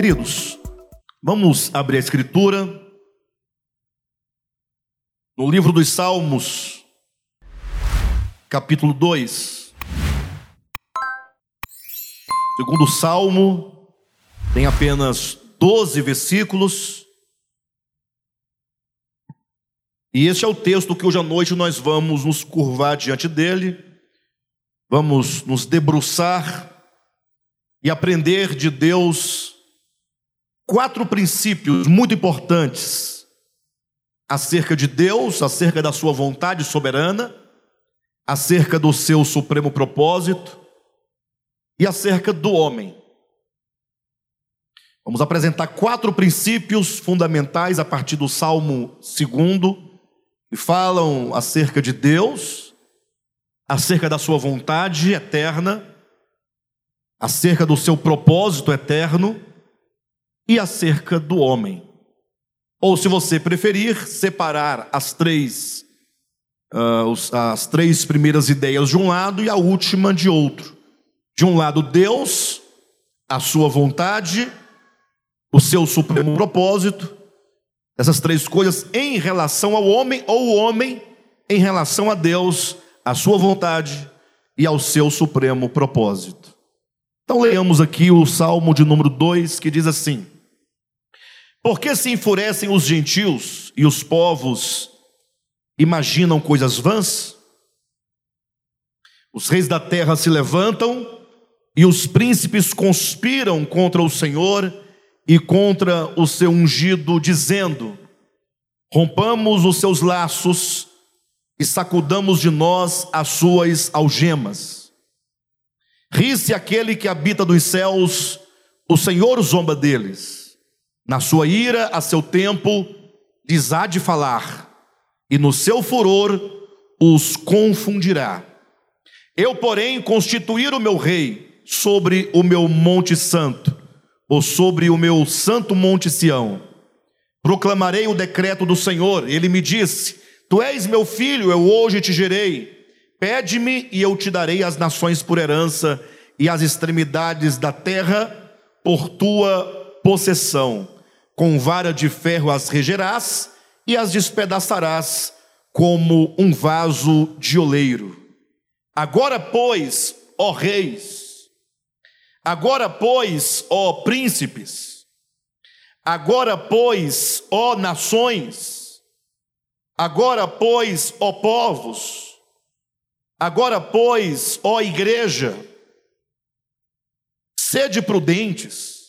Queridos, vamos abrir a escritura no livro dos Salmos, capítulo 2. Segundo salmo, tem apenas 12 versículos. E este é o texto que hoje à noite nós vamos nos curvar diante dele, vamos nos debruçar e aprender de Deus quatro princípios muito importantes acerca de Deus, acerca da sua vontade soberana, acerca do seu supremo propósito e acerca do homem. Vamos apresentar quatro princípios fundamentais a partir do Salmo 2 que falam acerca de Deus, acerca da sua vontade eterna, acerca do seu propósito eterno e acerca do homem. Ou, se você preferir, separar as três, uh, as três primeiras ideias de um lado e a última de outro. De um lado, Deus, a sua vontade, o seu supremo propósito, essas três coisas em relação ao homem, ou o homem em relação a Deus, a sua vontade e ao seu supremo propósito. Então leamos aqui o Salmo de número 2, que diz assim: Por que se enfurecem os gentios e os povos imaginam coisas vãs? Os reis da terra se levantam e os príncipes conspiram contra o Senhor e contra o seu ungido, dizendo: Rompamos os seus laços e sacudamos de nós as suas algemas. Ri-se aquele que habita dos céus, o Senhor zomba deles. Na sua ira, a seu tempo, lhes há de falar, e no seu furor os confundirá. Eu, porém, constituir o meu rei sobre o meu monte santo ou sobre o meu santo monte Sião. Proclamarei o decreto do Senhor. Ele me disse: Tu és meu filho, eu hoje te gerei. Pede-me e eu te darei as nações por herança e as extremidades da terra por tua possessão. Com vara de ferro as regerás e as despedaçarás como um vaso de oleiro. Agora, pois, ó reis, Agora, pois, ó príncipes, agora, pois, ó nações, agora, pois, ó povos, agora, pois, ó igreja, sede prudentes,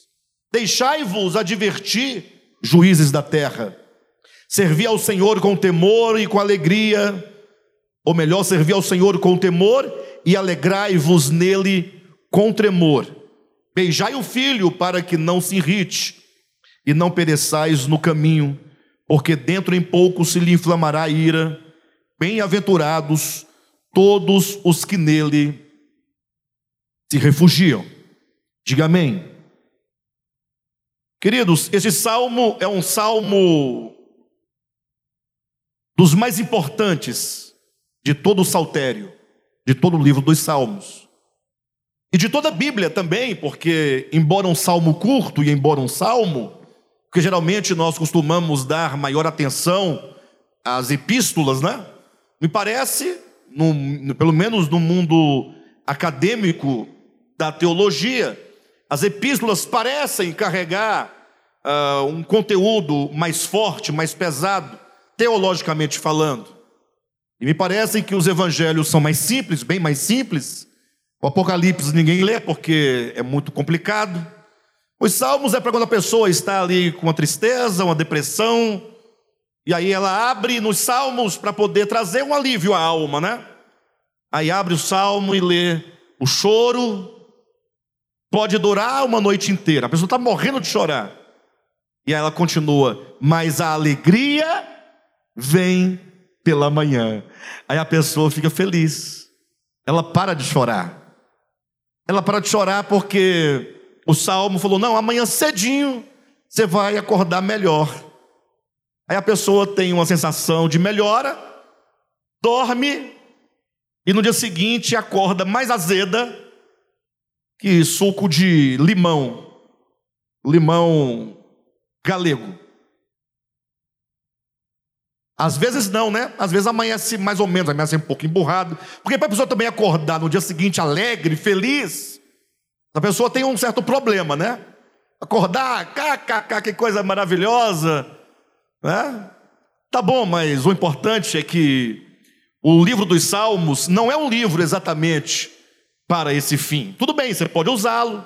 deixai-vos advertir, juízes da terra, servi ao Senhor com temor e com alegria, ou melhor, servi ao Senhor com temor e alegrai-vos nele com tremor Beijai o filho para que não se irrite e não pereçais no caminho, porque dentro em pouco se lhe inflamará a ira. Bem-aventurados todos os que nele se refugiam. Diga amém. Queridos, esse salmo é um salmo dos mais importantes de todo o saltério, de todo o livro dos salmos. E de toda a Bíblia também, porque, embora um salmo curto e embora um salmo, que geralmente nós costumamos dar maior atenção às epístolas, né? Me parece, no, pelo menos no mundo acadêmico da teologia, as epístolas parecem carregar uh, um conteúdo mais forte, mais pesado, teologicamente falando. E me parece que os evangelhos são mais simples, bem mais simples, o Apocalipse ninguém lê porque é muito complicado. Os salmos é para quando a pessoa está ali com uma tristeza, uma depressão, e aí ela abre nos salmos para poder trazer um alívio à alma, né? Aí abre o salmo e lê o choro, pode durar uma noite inteira, a pessoa está morrendo de chorar. E aí ela continua, mas a alegria vem pela manhã. Aí a pessoa fica feliz, ela para de chorar. Ela parou de chorar porque o salmo falou: não, amanhã cedinho você vai acordar melhor. Aí a pessoa tem uma sensação de melhora, dorme e no dia seguinte acorda mais azeda que suco de limão. limão galego. Às vezes não, né? Às vezes amanhece mais ou menos, amanhece um pouco emburrado. Porque para a pessoa também acordar no dia seguinte alegre, feliz, a pessoa tem um certo problema, né? Acordar, kkk, que coisa maravilhosa, né? Tá bom, mas o importante é que o livro dos Salmos não é um livro exatamente para esse fim. Tudo bem, você pode usá-lo,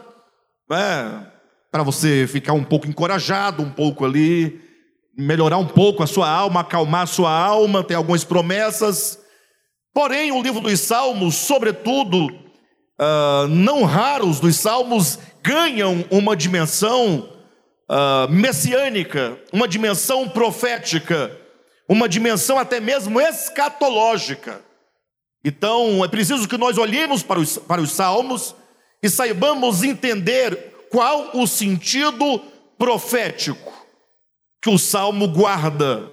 né? Para você ficar um pouco encorajado, um pouco ali, melhorar um pouco a sua alma, acalmar a sua alma, tem algumas promessas. Porém, o livro dos Salmos, sobretudo, uh, não raros dos Salmos, ganham uma dimensão uh, messiânica, uma dimensão profética, uma dimensão até mesmo escatológica. Então, é preciso que nós olhemos para os, para os Salmos e saibamos entender qual o sentido profético que o salmo guarda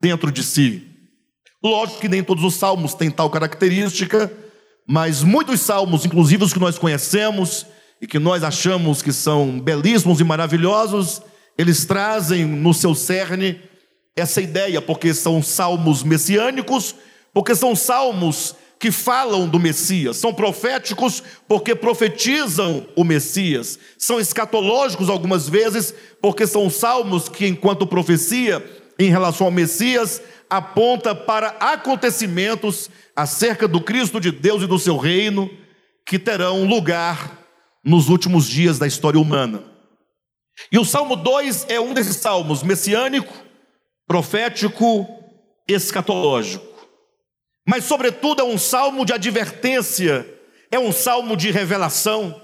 dentro de si. Lógico que nem todos os salmos têm tal característica, mas muitos salmos, inclusive os que nós conhecemos e que nós achamos que são belíssimos e maravilhosos, eles trazem no seu cerne essa ideia, porque são salmos messiânicos, porque são salmos que falam do Messias, são proféticos porque profetizam o Messias, são escatológicos algumas vezes, porque são salmos que, enquanto profecia em relação ao Messias, aponta para acontecimentos acerca do Cristo de Deus e do seu reino que terão lugar nos últimos dias da história humana. E o Salmo 2 é um desses salmos messiânico, profético, escatológico mas, sobretudo, é um salmo de advertência, é um salmo de revelação,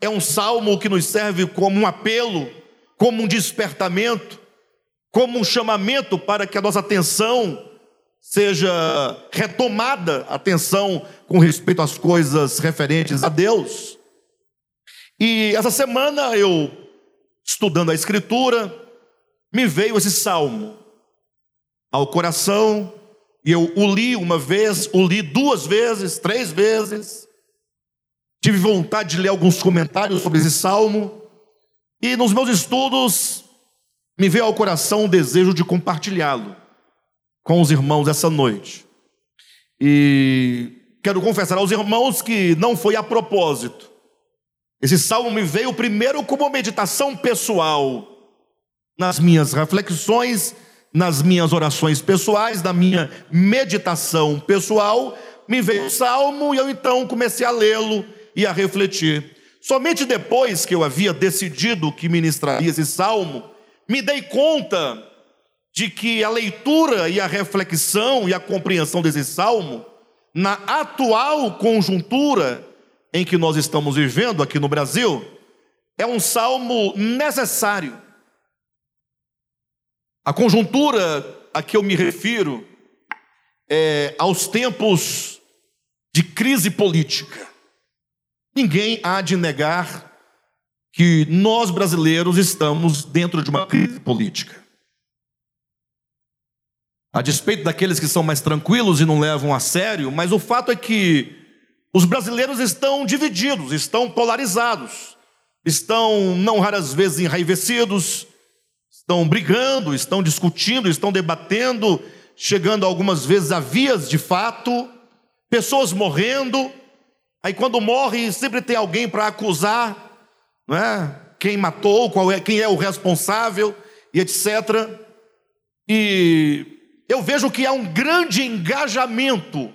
é um salmo que nos serve como um apelo, como um despertamento, como um chamamento para que a nossa atenção seja retomada, atenção com respeito às coisas referentes a Deus. E essa semana eu, estudando a Escritura, me veio esse salmo ao coração e eu o li uma vez, o li duas vezes, três vezes. Tive vontade de ler alguns comentários sobre esse salmo. E nos meus estudos, me veio ao coração o desejo de compartilhá-lo com os irmãos essa noite. E quero confessar aos irmãos que não foi a propósito. Esse salmo me veio primeiro como meditação pessoal, nas minhas reflexões nas minhas orações pessoais, na minha meditação pessoal, me veio o salmo e eu então comecei a lê-lo e a refletir. Somente depois que eu havia decidido que ministraria esse salmo, me dei conta de que a leitura e a reflexão e a compreensão desse salmo, na atual conjuntura em que nós estamos vivendo aqui no Brasil, é um salmo necessário a conjuntura a que eu me refiro é aos tempos de crise política. Ninguém há de negar que nós brasileiros estamos dentro de uma crise política. A despeito daqueles que são mais tranquilos e não levam a sério, mas o fato é que os brasileiros estão divididos, estão polarizados, estão não raras vezes enraivecidos, estão brigando, estão discutindo, estão debatendo, chegando algumas vezes a vias de fato, pessoas morrendo. Aí quando morre, sempre tem alguém para acusar, não é? Quem matou, qual é, quem é o responsável e etc. E eu vejo que há um grande engajamento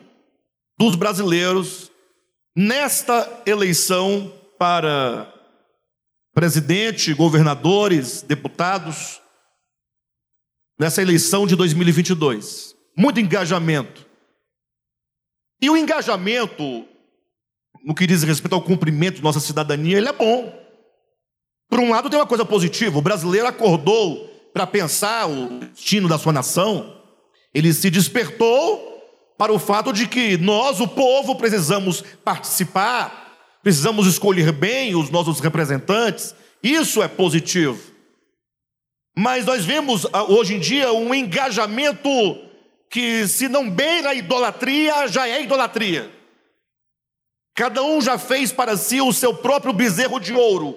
dos brasileiros nesta eleição para presidente, governadores, deputados, nessa eleição de 2022. Muito engajamento. E o engajamento, no que diz respeito ao cumprimento de nossa cidadania, ele é bom. Por um lado, tem uma coisa positiva: o brasileiro acordou para pensar o destino da sua nação, ele se despertou para o fato de que nós, o povo, precisamos participar precisamos escolher bem os nossos representantes, isso é positivo. Mas nós vemos ah, hoje em dia um engajamento que, se não beira a idolatria, já é idolatria. Cada um já fez para si o seu próprio bezerro de ouro.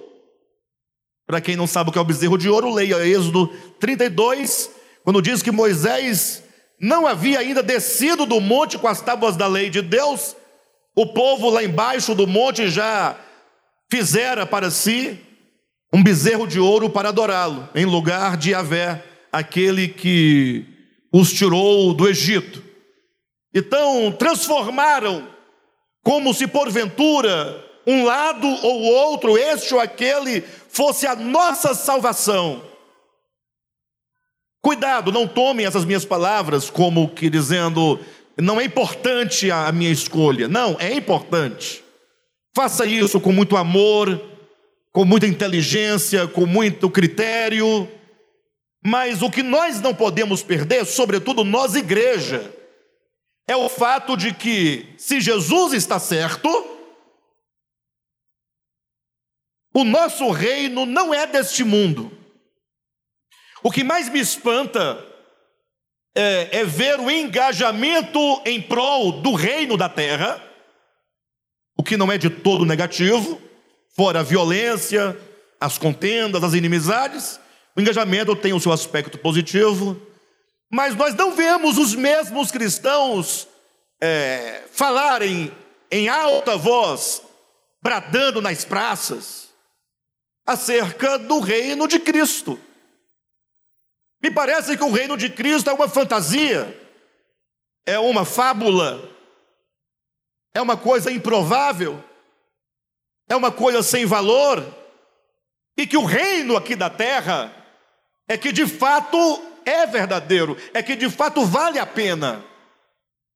Para quem não sabe o que é o bezerro de ouro, leia Êxodo 32, quando diz que Moisés não havia ainda descido do monte com as tábuas da lei de Deus, o povo lá embaixo do monte já fizera para si um bezerro de ouro para adorá-lo, em lugar de Yahvé, aquele que os tirou do Egito. Então, transformaram como se porventura um lado ou outro, este ou aquele, fosse a nossa salvação. Cuidado, não tomem essas minhas palavras como que dizendo, não é importante a minha escolha. Não, é importante. Faça isso com muito amor, com muita inteligência, com muito critério. Mas o que nós não podemos perder, sobretudo nós, igreja, é o fato de que, se Jesus está certo, o nosso reino não é deste mundo. O que mais me espanta é, é, ver o engajamento em prol do reino da terra, o que não é de todo negativo, fora a violência, as contendas, as inimizades, o engajamento tem o seu aspecto positivo, mas nós não vemos os mesmos cristãos é, falarem em alta voz, bradando nas praças, acerca do reino de Cristo. Me parece que o reino de Cristo é uma fantasia, é uma fábula, é uma coisa improvável, é uma coisa sem valor, e que o reino aqui da terra é que de fato é verdadeiro, é que de fato vale a pena.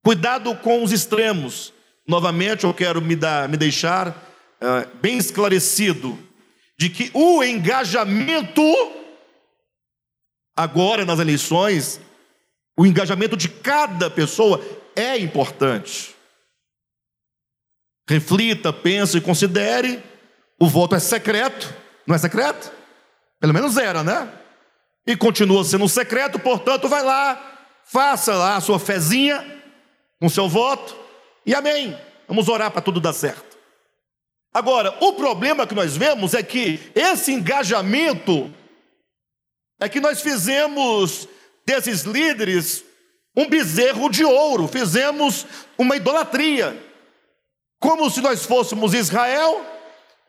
Cuidado com os extremos. Novamente, eu quero me, dar, me deixar uh, bem esclarecido de que o engajamento, agora nas eleições, o engajamento de cada pessoa é importante. Reflita, pense e considere. O voto é secreto, não é secreto? Pelo menos era, né? E continua sendo secreto, portanto, vai lá, faça lá a sua fezinha com seu voto e amém. Vamos orar para tudo dar certo. Agora, o problema que nós vemos é que esse engajamento é que nós fizemos desses líderes um bezerro de ouro, fizemos uma idolatria, como se nós fôssemos Israel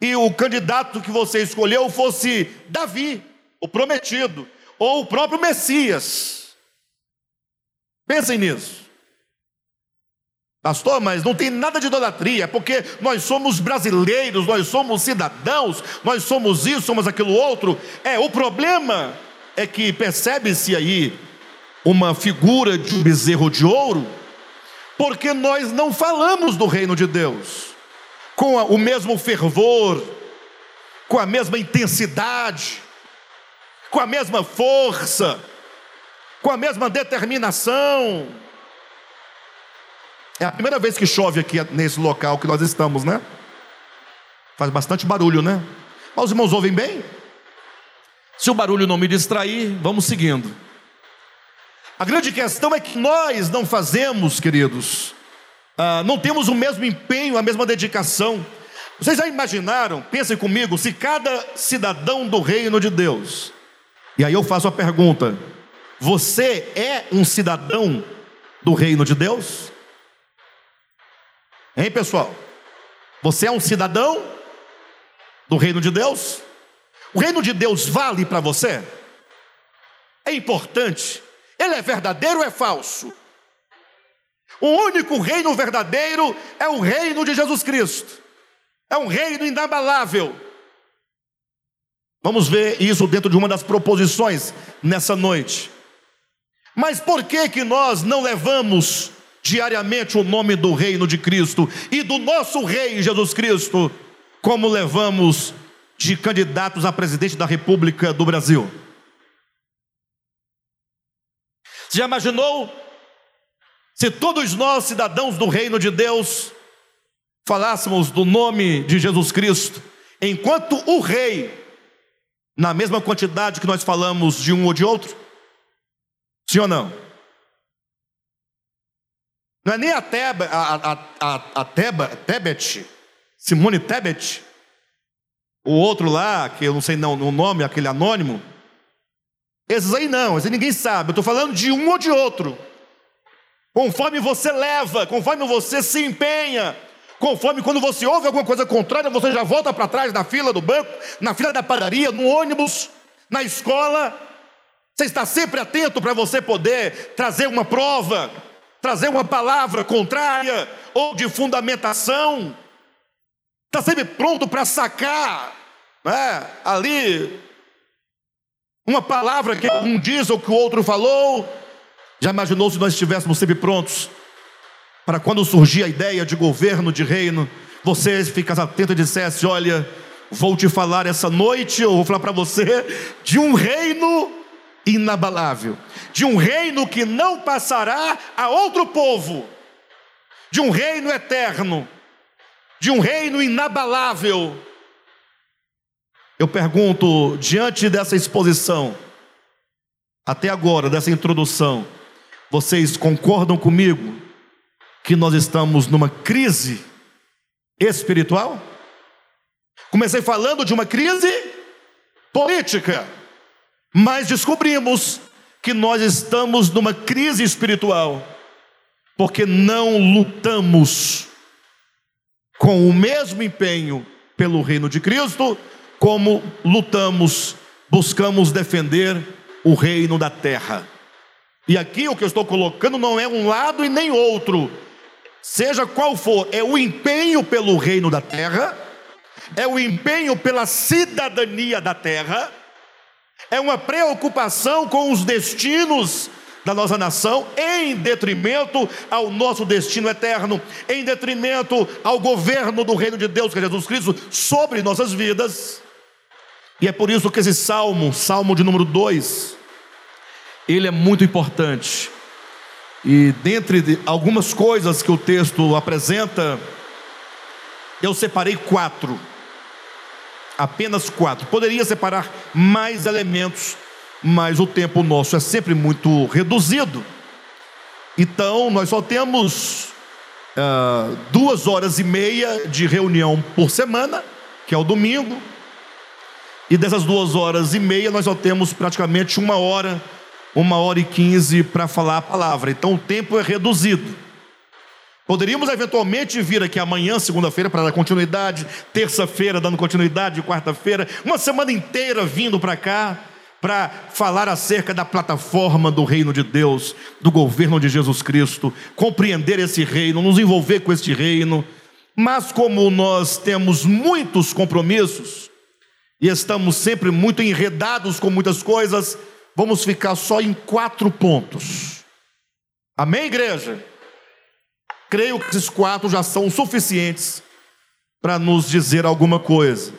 e o candidato que você escolheu fosse Davi, o prometido, ou o próprio Messias. Pensem nisso. Pastor, mas não tem nada de idolatria, porque nós somos brasileiros, nós somos cidadãos, nós somos isso, somos aquilo outro. É, o problema é que percebe-se aí uma figura de um bezerro de ouro, porque nós não falamos do reino de Deus com o mesmo fervor, com a mesma intensidade, com a mesma força, com a mesma determinação. É a primeira vez que chove aqui nesse local que nós estamos, né? Faz bastante barulho, né? Mas os irmãos ouvem bem? Se o barulho não me distrair, vamos seguindo. A grande questão é que nós não fazemos, queridos, ah, não temos o mesmo empenho, a mesma dedicação. Vocês já imaginaram, pensem comigo, se cada cidadão do reino de Deus, e aí eu faço a pergunta: você é um cidadão do reino de Deus? Hein, pessoal? Você é um cidadão do reino de Deus? O reino de Deus vale para você? É importante. Ele é verdadeiro ou é falso? O único reino verdadeiro é o reino de Jesus Cristo. É um reino inabalável. Vamos ver isso dentro de uma das proposições nessa noite. Mas por que que nós não levamos diariamente o nome do reino de Cristo e do nosso rei Jesus Cristo, como levamos de candidatos a presidente da República do Brasil. Você já imaginou se todos nós, cidadãos do reino de Deus, falássemos do nome de Jesus Cristo, enquanto o rei, na mesma quantidade que nós falamos de um ou de outro? Sim ou não? Não é nem a, Teba, a, a, a, a Teba, Tebet, Simone Tebet, o outro lá, que eu não sei não, o nome, aquele anônimo. Esses aí não, esses ninguém sabe. Eu estou falando de um ou de outro. Conforme você leva, conforme você se empenha, conforme quando você ouve alguma coisa contrária, você já volta para trás na fila do banco, na fila da padaria, no ônibus, na escola. Você está sempre atento para você poder trazer uma prova, trazer uma palavra contrária ou de fundamentação. Está sempre pronto para sacar né, ali uma palavra que um diz ou que o outro falou. Já imaginou se nós estivéssemos sempre prontos para quando surgir a ideia de governo, de reino, você ficasse atento e dissesse: Olha, vou te falar essa noite, eu vou falar para você de um reino inabalável, de um reino que não passará a outro povo, de um reino eterno, de um reino inabalável. Eu pergunto, diante dessa exposição, até agora, dessa introdução, vocês concordam comigo que nós estamos numa crise espiritual? Comecei falando de uma crise política, mas descobrimos que nós estamos numa crise espiritual, porque não lutamos com o mesmo empenho pelo reino de Cristo, como lutamos, buscamos defender o reino da terra. E aqui o que eu estou colocando não é um lado e nem outro, seja qual for, é o empenho pelo reino da terra, é o empenho pela cidadania da terra, é uma preocupação com os destinos da nossa nação, em detrimento ao nosso destino eterno, em detrimento ao governo do reino de Deus, que é Jesus Cristo, sobre nossas vidas. E é por isso que esse salmo, salmo de número 2, ele é muito importante. E dentre algumas coisas que o texto apresenta, eu separei quatro. Apenas quatro. Poderia separar mais elementos, mas o tempo nosso é sempre muito reduzido. Então, nós só temos uh, duas horas e meia de reunião por semana, que é o domingo. E dessas duas horas e meia, nós só temos praticamente uma hora, uma hora e quinze para falar a palavra. Então, o tempo é reduzido. Poderíamos eventualmente vir aqui amanhã, segunda-feira, para dar continuidade, terça-feira, dando continuidade, quarta-feira, uma semana inteira vindo para cá para falar acerca da plataforma do reino de Deus, do governo de Jesus Cristo, compreender esse reino, nos envolver com este reino. Mas como nós temos muitos compromissos e estamos sempre muito enredados com muitas coisas, vamos ficar só em quatro pontos. Amém, igreja? Creio que esses quatro já são suficientes para nos dizer alguma coisa.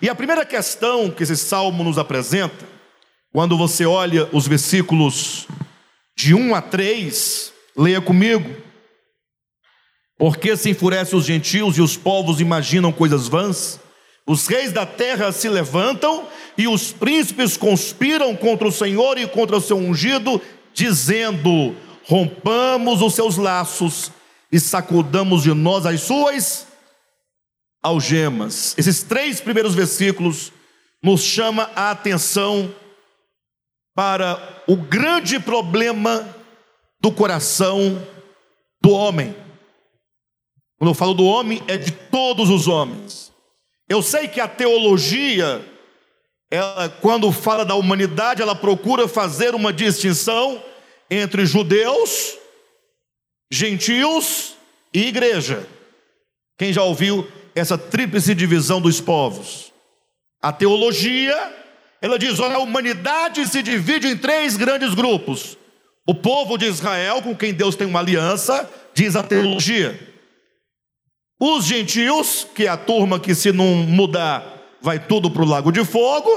E a primeira questão que esse salmo nos apresenta quando você olha os versículos de 1 a 3, leia comigo. Porque se enfurecem os gentios e os povos imaginam coisas vãs, os reis da terra se levantam e os príncipes conspiram contra o Senhor e contra o seu ungido, dizendo: rompamos os seus laços e sacudamos de nós as suas algemas. Esses três primeiros versículos nos chama a atenção para o grande problema do coração do homem. Quando eu falo do homem, é de todos os homens. Eu sei que a teologia, ela, quando fala da humanidade, ela procura fazer uma distinção entre judeus, gentios e igreja. Quem já ouviu essa tríplice divisão dos povos? A teologia ela diz: olha, a humanidade se divide em três grandes grupos. O povo de Israel, com quem Deus tem uma aliança, diz a teologia. Os gentios, que é a turma que, se não mudar, vai tudo para o lago de fogo,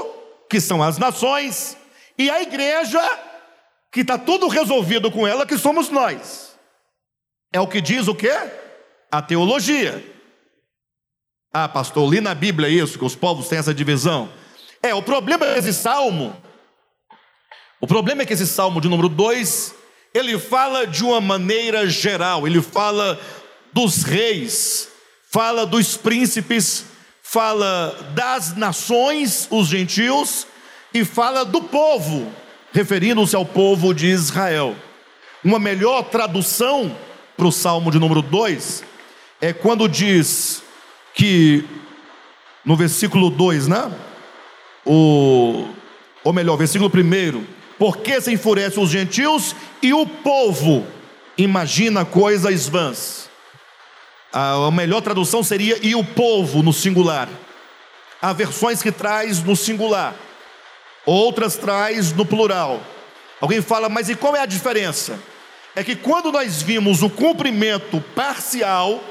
que são as nações. E a igreja, que está tudo resolvido com ela, que somos nós. É o que diz o quê? A teologia. Ah, pastor, li na Bíblia isso, que os povos têm essa divisão. É, o problema desse salmo, o problema é que esse salmo de número 2, ele fala de uma maneira geral, ele fala dos reis, fala dos príncipes, fala das nações, os gentios, e fala do povo, referindo-se ao povo de Israel. Uma melhor tradução para o Salmo de número 2 é quando diz que, no versículo 2, né? O, ou melhor, versículo 1: Porque se enfurecem os gentios e o povo imagina coisas vãs. A melhor tradução seria e o povo no singular. Há versões que traz no singular, outras traz no plural. Alguém fala, mas e qual é a diferença? É que quando nós vimos o cumprimento parcial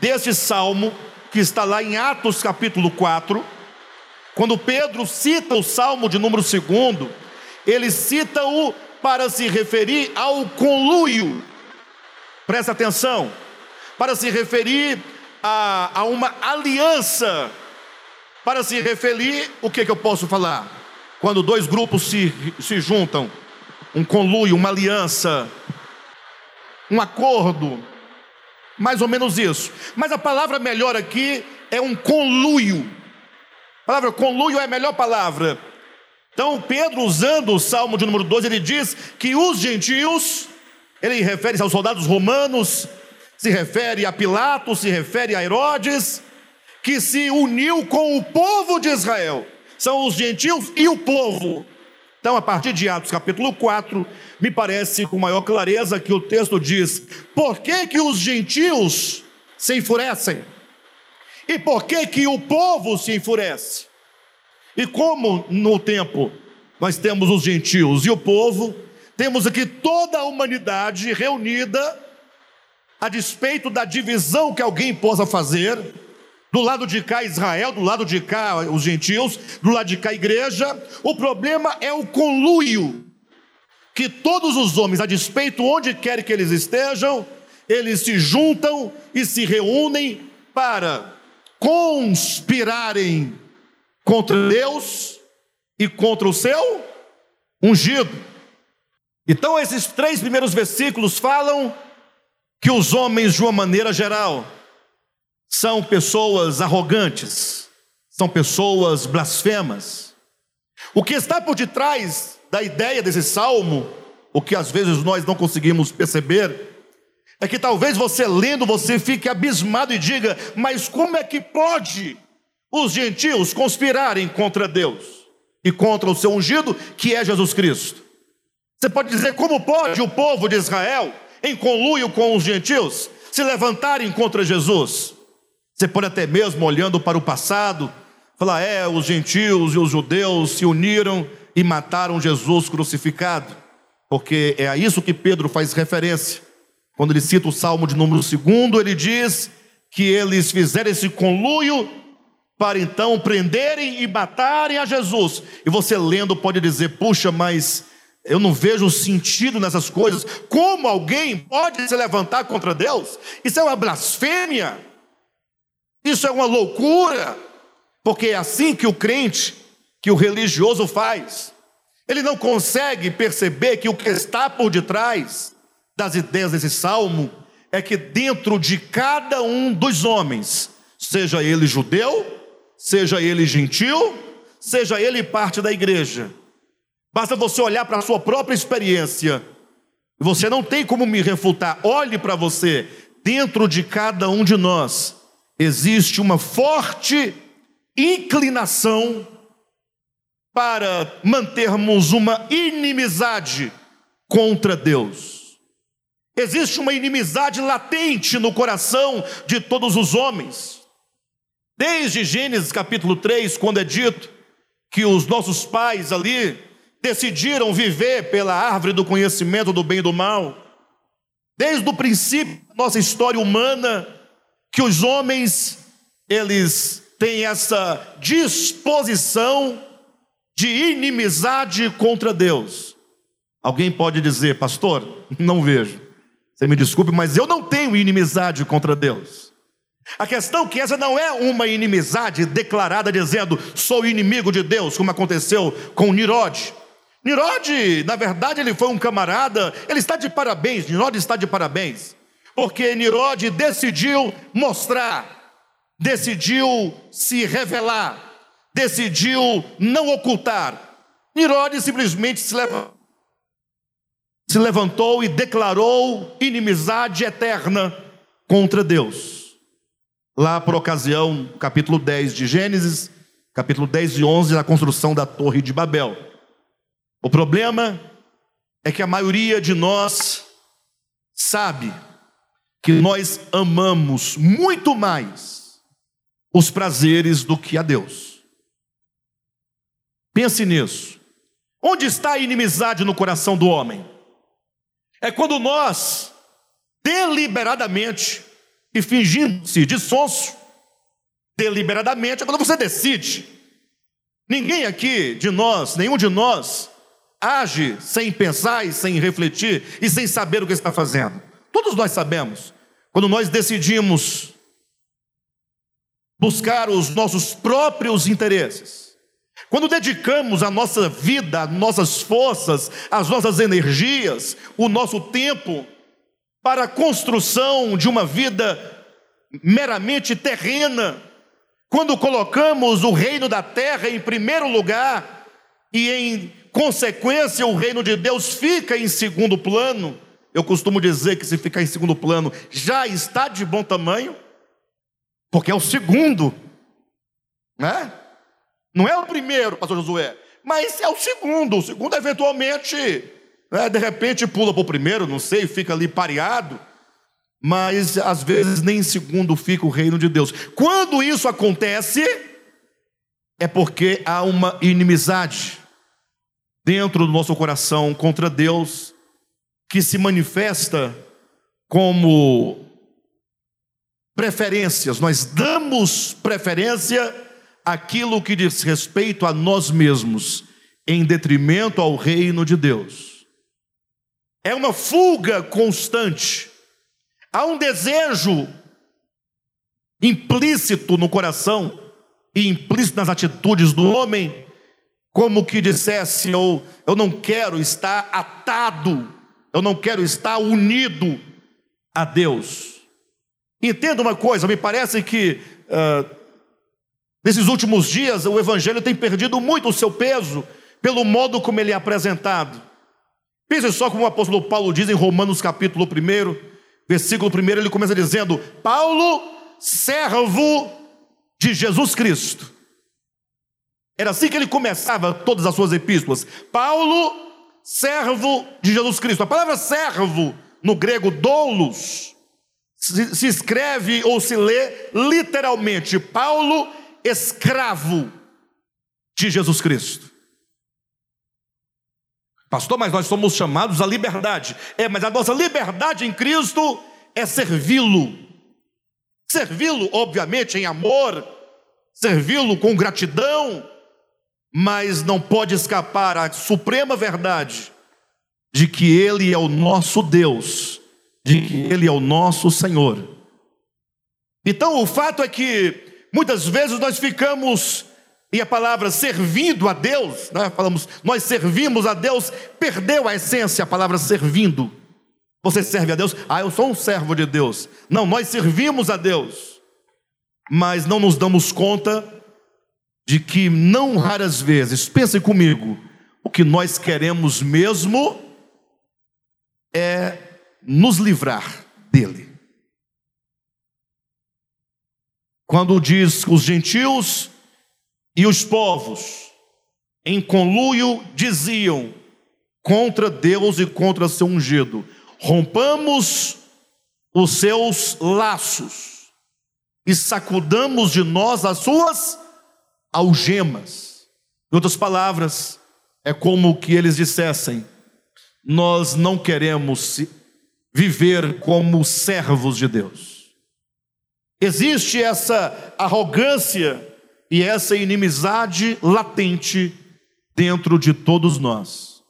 deste salmo, que está lá em Atos capítulo 4, quando Pedro cita o salmo de número 2, ele cita-o para se referir ao conluio. Presta atenção para se referir a, a uma aliança, para se referir, o que, que eu posso falar? Quando dois grupos se, se juntam, um conluio, uma aliança, um acordo, mais ou menos isso. Mas a palavra melhor aqui é um conluio. A palavra conluio é a melhor palavra. Então, Pedro, usando o Salmo de número 12, ele diz que os gentios, ele refere-se aos soldados romanos, se refere a Pilatos, se refere a Herodes, que se uniu com o povo de Israel. São os gentios e o povo. Então, a partir de Atos capítulo 4, me parece com maior clareza que o texto diz: por que, que os gentios se enfurecem? E por que, que o povo se enfurece? E como no tempo nós temos os gentios e o povo, temos aqui toda a humanidade reunida a despeito da divisão que alguém possa fazer, do lado de cá Israel, do lado de cá os gentios, do lado de cá a igreja, o problema é o conluio, que todos os homens, a despeito onde quer que eles estejam, eles se juntam e se reúnem para conspirarem contra Deus e contra o seu ungido. Então, esses três primeiros versículos falam que os homens, de uma maneira geral, são pessoas arrogantes, são pessoas blasfemas. O que está por detrás da ideia desse salmo, o que às vezes nós não conseguimos perceber, é que talvez você lendo, você fique abismado e diga: mas como é que pode os gentios conspirarem contra Deus e contra o seu ungido, que é Jesus Cristo? Você pode dizer: como pode o povo de Israel em conluio com os gentios, se levantarem contra Jesus. Você pode até mesmo, olhando para o passado, falar: é, os gentios e os judeus se uniram e mataram Jesus crucificado, porque é a isso que Pedro faz referência. Quando ele cita o Salmo de número 2, ele diz que eles fizeram esse conluio para então prenderem e matarem a Jesus. E você lendo pode dizer: puxa, mas eu não vejo sentido nessas coisas. Como alguém pode se levantar contra Deus? Isso é uma blasfêmia. Isso é uma loucura. Porque é assim que o crente, que o religioso faz. Ele não consegue perceber que o que está por detrás das ideias desse salmo é que dentro de cada um dos homens, seja ele judeu, seja ele gentil, seja ele parte da igreja, Basta você olhar para a sua própria experiência. Você não tem como me refutar. Olhe para você. Dentro de cada um de nós existe uma forte inclinação para mantermos uma inimizade contra Deus. Existe uma inimizade latente no coração de todos os homens. Desde Gênesis capítulo 3, quando é dito que os nossos pais ali decidiram viver pela árvore do conhecimento do bem e do mal. Desde o princípio da nossa história humana, que os homens, eles têm essa disposição de inimizade contra Deus. Alguém pode dizer, pastor, não vejo. Você me desculpe, mas eu não tenho inimizade contra Deus. A questão é que essa não é uma inimizade declarada dizendo sou inimigo de Deus, como aconteceu com Nirode. Nirode, na verdade, ele foi um camarada, ele está de parabéns, Nirode está de parabéns, porque Nirode decidiu mostrar decidiu se revelar, decidiu não ocultar. Herodes simplesmente se levantou se levantou e declarou inimizade eterna contra Deus. Lá por ocasião, capítulo 10 de Gênesis, capítulo 10 e 11, da construção da Torre de Babel. O problema é que a maioria de nós sabe que nós amamos muito mais os prazeres do que a Deus. Pense nisso. Onde está a inimizade no coração do homem? É quando nós, deliberadamente e fingindo-se de sonso, deliberadamente, é quando você decide. Ninguém aqui de nós, nenhum de nós, age sem pensar e sem refletir e sem saber o que está fazendo. Todos nós sabemos. Quando nós decidimos buscar os nossos próprios interesses, quando dedicamos a nossa vida, as nossas forças, as nossas energias, o nosso tempo para a construção de uma vida meramente terrena, quando colocamos o reino da terra em primeiro lugar e em consequência o reino de Deus fica em segundo plano, eu costumo dizer que se ficar em segundo plano já está de bom tamanho, porque é o segundo, né? Não é o primeiro, pastor Josué, mas é o segundo. O segundo, eventualmente, né, de repente pula para o primeiro, não sei, fica ali pareado. Mas às vezes nem em segundo fica o reino de Deus. Quando isso acontece, é porque há uma inimizade dentro do nosso coração contra Deus, que se manifesta como preferências. Nós damos preferência aquilo que diz respeito a nós mesmos, em detrimento ao reino de Deus. É uma fuga constante. Há um desejo implícito no coração e implícito nas atitudes do homem, como que dissesse: eu, eu não quero estar atado, eu não quero estar unido a Deus. Entenda uma coisa, me parece que uh, Nesses últimos dias, o Evangelho tem perdido muito o seu peso pelo modo como ele é apresentado. Pense só como o apóstolo Paulo diz em Romanos capítulo 1, versículo 1, ele começa dizendo: Paulo, servo de Jesus Cristo. Era assim que ele começava todas as suas epístolas. Paulo, servo de Jesus Cristo. A palavra servo, no grego doulos, se escreve ou se lê literalmente Paulo, escravo de Jesus Cristo. Pastor, mas nós somos chamados à liberdade. É, mas a nossa liberdade em Cristo é servi-lo. Servi-lo, obviamente, em amor, servi-lo com gratidão, mas não pode escapar a suprema verdade de que Ele é o nosso Deus, de que Ele é o nosso Senhor. Então, o fato é que Muitas vezes nós ficamos, e a palavra servindo a Deus, né? falamos, nós servimos a Deus, perdeu a essência, a palavra servindo. Você serve a Deus? Ah, eu sou um servo de Deus. Não, nós servimos a Deus, mas não nos damos conta de que, não raras vezes, pensem comigo, o que nós queremos mesmo é nos livrar dele. quando diz os gentios e os povos, em conluio, diziam contra Deus e contra seu ungido: rompamos os seus laços e sacudamos de nós as suas algemas. Em outras palavras, é como que eles dissessem: nós não queremos viver como servos de Deus. Existe essa arrogância e essa inimizade latente dentro de todos nós.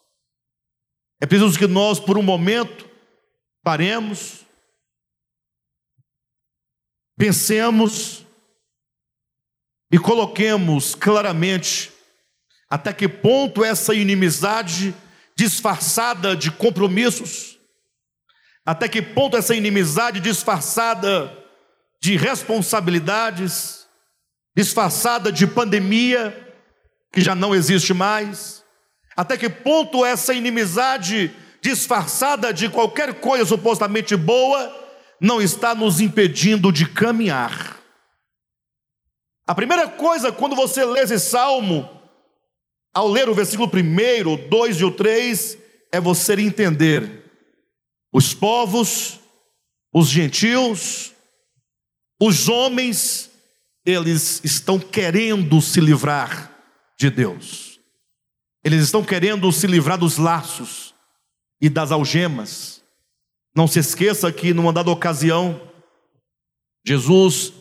É preciso que nós, por um momento, paremos, pensemos e coloquemos claramente até que ponto essa inimizade disfarçada de compromissos, até que ponto essa inimizade disfarçada de responsabilidades, disfarçada de pandemia, que já não existe mais? Até que ponto essa inimizade disfarçada de qualquer coisa supostamente boa não está nos impedindo de caminhar? A primeira coisa, quando você lê esse salmo, ao ler o versículo 1, o 2 e o 3, é você entender os povos, os gentios, os homens, eles estão querendo se livrar de Deus. Eles estão querendo se livrar dos laços e das algemas. Não se esqueça que numa dada ocasião, Jesus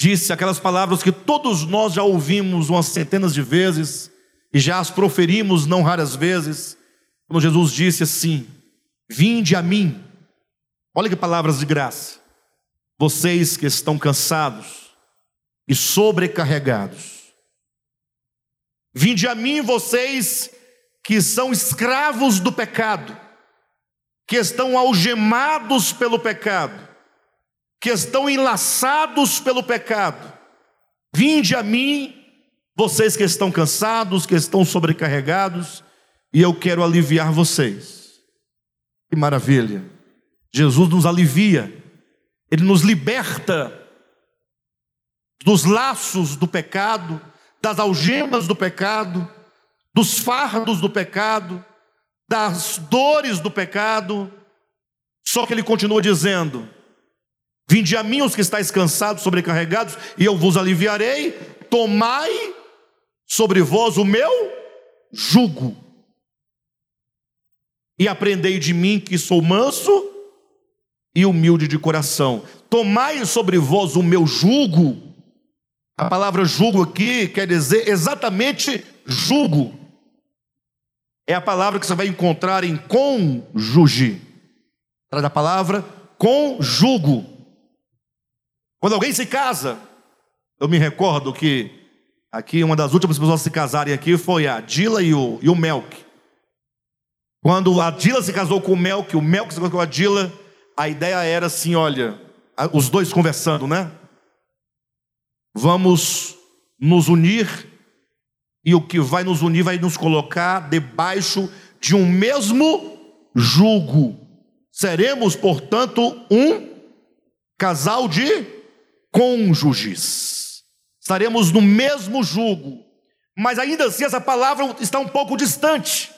disse aquelas palavras que todos nós já ouvimos umas centenas de vezes e já as proferimos não raras vezes, quando Jesus disse assim: Vinde a mim. Olha que palavras de graça. Vocês que estão cansados e sobrecarregados, Vinde a mim vocês que são escravos do pecado, que estão algemados pelo pecado, que estão enlaçados pelo pecado. Vinde a mim, vocês que estão cansados, que estão sobrecarregados, e eu quero aliviar vocês. Que maravilha! Jesus nos alivia, Ele nos liberta dos laços do pecado, das algemas do pecado, dos fardos do pecado, das dores do pecado. Só que ele continua dizendo: Vinde a mim os que estáis cansados, sobrecarregados, e eu vos aliviarei. Tomai sobre vós o meu jugo. E aprendei de mim que sou manso e humilde de coração. Tomai sobre vós o meu jugo a palavra jugo aqui quer dizer exatamente jugo. É a palavra que você vai encontrar em cônjuge. Traz da palavra conjugo. Quando alguém se casa, eu me recordo que aqui uma das últimas pessoas a se casarem aqui foi a Dila e o, e o Melk. Quando a Dila se casou com o Melk, o Melk se casou com a Dila, a ideia era assim: olha, os dois conversando, né? vamos nos unir, e o que vai nos unir vai nos colocar debaixo de um mesmo jugo. Seremos, portanto, um casal de cônjuges. Estaremos no mesmo jugo. Mas ainda assim, essa palavra está um pouco distante.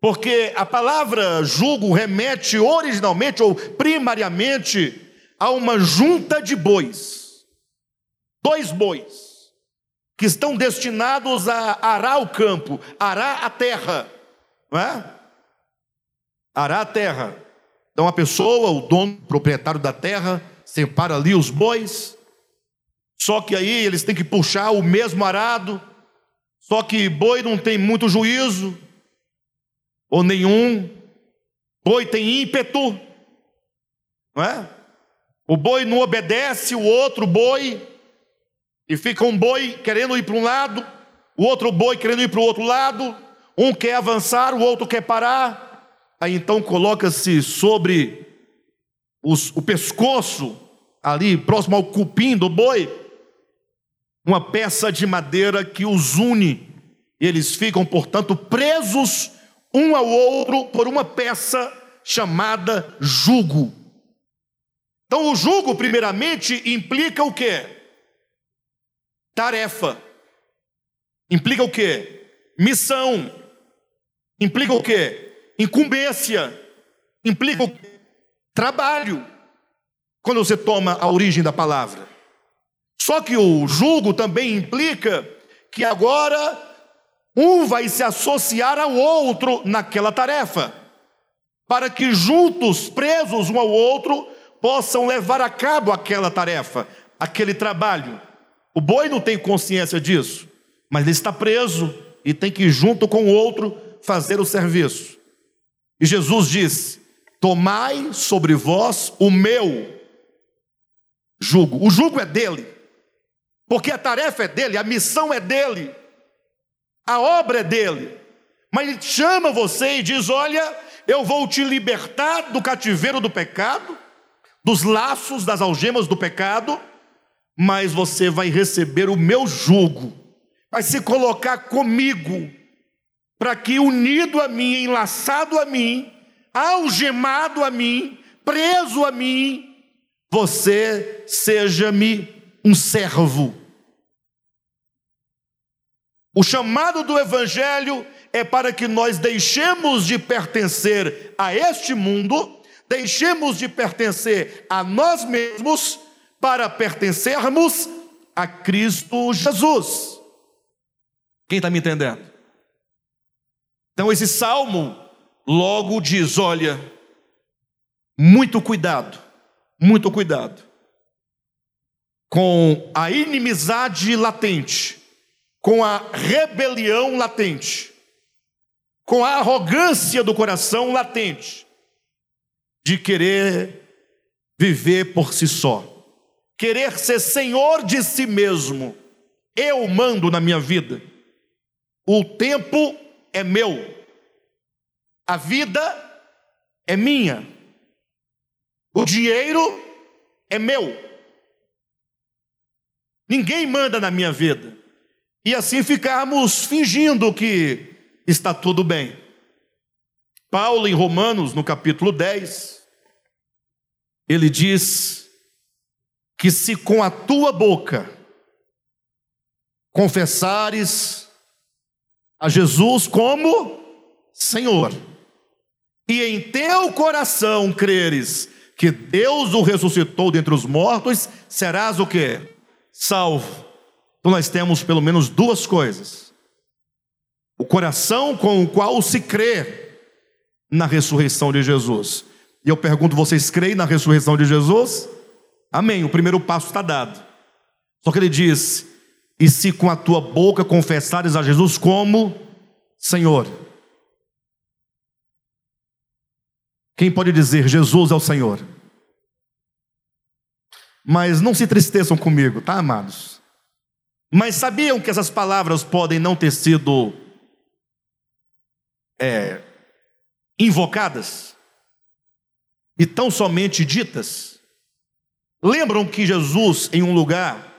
Porque a palavra jugo remete originalmente ou primariamente a uma junta de bois dois bois que estão destinados a arar o campo, arar a terra, não é? Arar a terra. Então a pessoa, o dono, o proprietário da terra, separa ali os bois, só que aí eles têm que puxar o mesmo arado, só que boi não tem muito juízo, ou nenhum, boi tem ímpeto, não é? O boi não obedece o outro boi, e fica um boi querendo ir para um lado, o outro boi querendo ir para o outro lado, um quer avançar, o outro quer parar. Aí então coloca-se sobre os, o pescoço, ali próximo ao cupim do boi, uma peça de madeira que os une. Eles ficam, portanto, presos um ao outro por uma peça chamada jugo. Então, o jugo, primeiramente, implica o quê? Tarefa. Implica o quê? Missão. Implica o quê? Incumbência. Implica o quê? Trabalho. Quando você toma a origem da palavra. Só que o julgo também implica que agora um vai se associar ao outro naquela tarefa, para que juntos, presos um ao outro, possam levar a cabo aquela tarefa, aquele trabalho. O boi não tem consciência disso, mas ele está preso e tem que, junto com o outro, fazer o serviço. E Jesus diz: Tomai sobre vós o meu jugo. O jugo é dele, porque a tarefa é dele, a missão é dele, a obra é dele. Mas ele chama você e diz: Olha, eu vou te libertar do cativeiro do pecado, dos laços, das algemas do pecado, mas você vai receber o meu jugo, vai se colocar comigo, para que unido a mim, enlaçado a mim, algemado a mim, preso a mim, você seja-me um servo. O chamado do Evangelho é para que nós deixemos de pertencer a este mundo, deixemos de pertencer a nós mesmos, para pertencermos a Cristo Jesus. Quem está me entendendo? Então, esse salmo logo diz: olha, muito cuidado, muito cuidado com a inimizade latente, com a rebelião latente, com a arrogância do coração latente, de querer viver por si só, querer ser senhor de si mesmo. Eu mando na minha vida, o tempo é meu, a vida é minha, o dinheiro é meu. Ninguém manda na minha vida. E assim ficarmos fingindo que está tudo bem. Paulo, em Romanos, no capítulo 10, ele diz que se com a tua boca confessares a Jesus como Senhor, e em teu coração creres que Deus o ressuscitou dentre os mortos, serás o que? salvo. Então nós temos pelo menos duas coisas: o coração com o qual se crê na ressurreição de Jesus. E eu pergunto: vocês creem na ressurreição de Jesus? Amém. O primeiro passo está dado. Só que ele diz: e se com a tua boca confessares a Jesus como Senhor. Quem pode dizer Jesus é o Senhor? Mas não se tristeçam comigo, tá, amados? Mas sabiam que essas palavras podem não ter sido é, invocadas e tão somente ditas? Lembram que Jesus, em um lugar,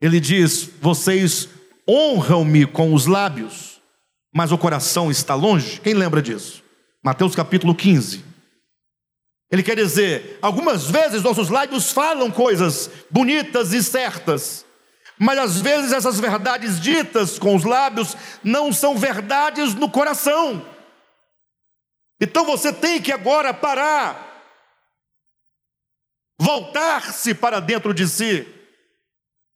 ele diz: Vocês honram-me com os lábios, mas o coração está longe? Quem lembra disso? Mateus capítulo 15. Ele quer dizer, algumas vezes nossos lábios falam coisas bonitas e certas, mas às vezes essas verdades ditas com os lábios não são verdades no coração. Então você tem que agora parar, voltar-se para dentro de si,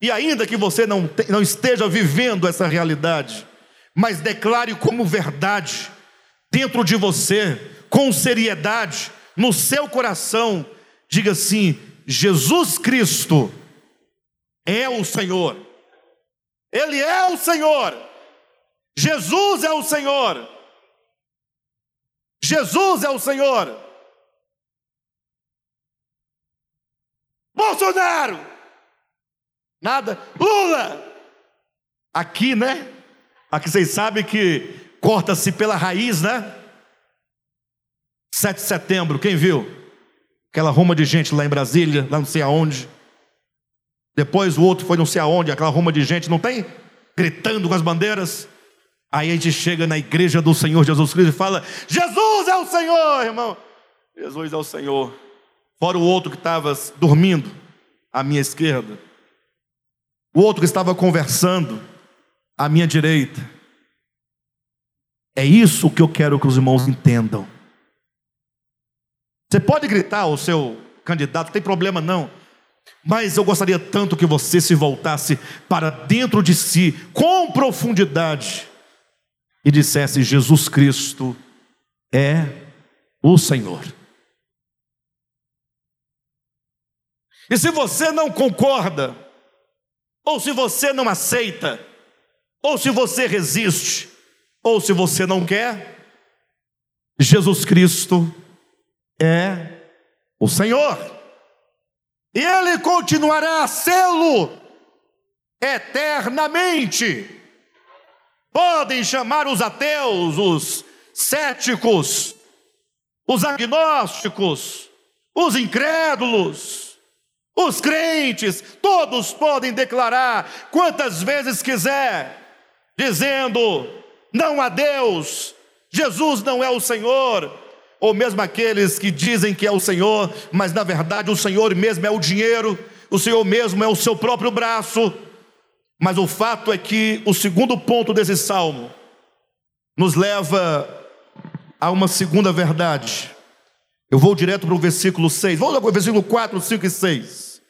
e ainda que você não, não esteja vivendo essa realidade, mas declare como verdade, dentro de você, com seriedade, no seu coração, diga assim: Jesus Cristo é o Senhor. Ele é o Senhor. Jesus é o Senhor. Jesus é o Senhor. Bolsonaro. Nada. Lula. Aqui, né? Aqui vocês sabem que corta-se pela raiz, né? 7 de setembro, quem viu? Aquela ruma de gente lá em Brasília, lá não sei aonde. Depois o outro foi não sei aonde, aquela ruma de gente, não tem? Gritando com as bandeiras. Aí a gente chega na igreja do Senhor Jesus Cristo e fala: Jesus é o Senhor, irmão. Jesus é o Senhor. Fora o outro que estava dormindo à minha esquerda. O outro que estava conversando à minha direita. É isso que eu quero que os irmãos entendam. Você pode gritar ao seu candidato, não tem problema não. Mas eu gostaria tanto que você se voltasse para dentro de si, com profundidade, e dissesse: Jesus Cristo é o Senhor. E se você não concorda, ou se você não aceita, ou se você resiste, ou se você não quer, Jesus Cristo é o Senhor. E Ele continuará a sê-lo eternamente. Podem chamar os ateus, os céticos, os agnósticos, os incrédulos, os crentes, todos podem declarar quantas vezes quiser, dizendo: não há Deus, Jesus não é o Senhor, ou mesmo aqueles que dizem que é o Senhor, mas na verdade o Senhor mesmo é o dinheiro, o Senhor mesmo é o seu próprio braço. Mas o fato é que o segundo ponto desse salmo nos leva a uma segunda verdade. Eu vou direto para o versículo 6, vamos para o versículo 4, 5 e 6,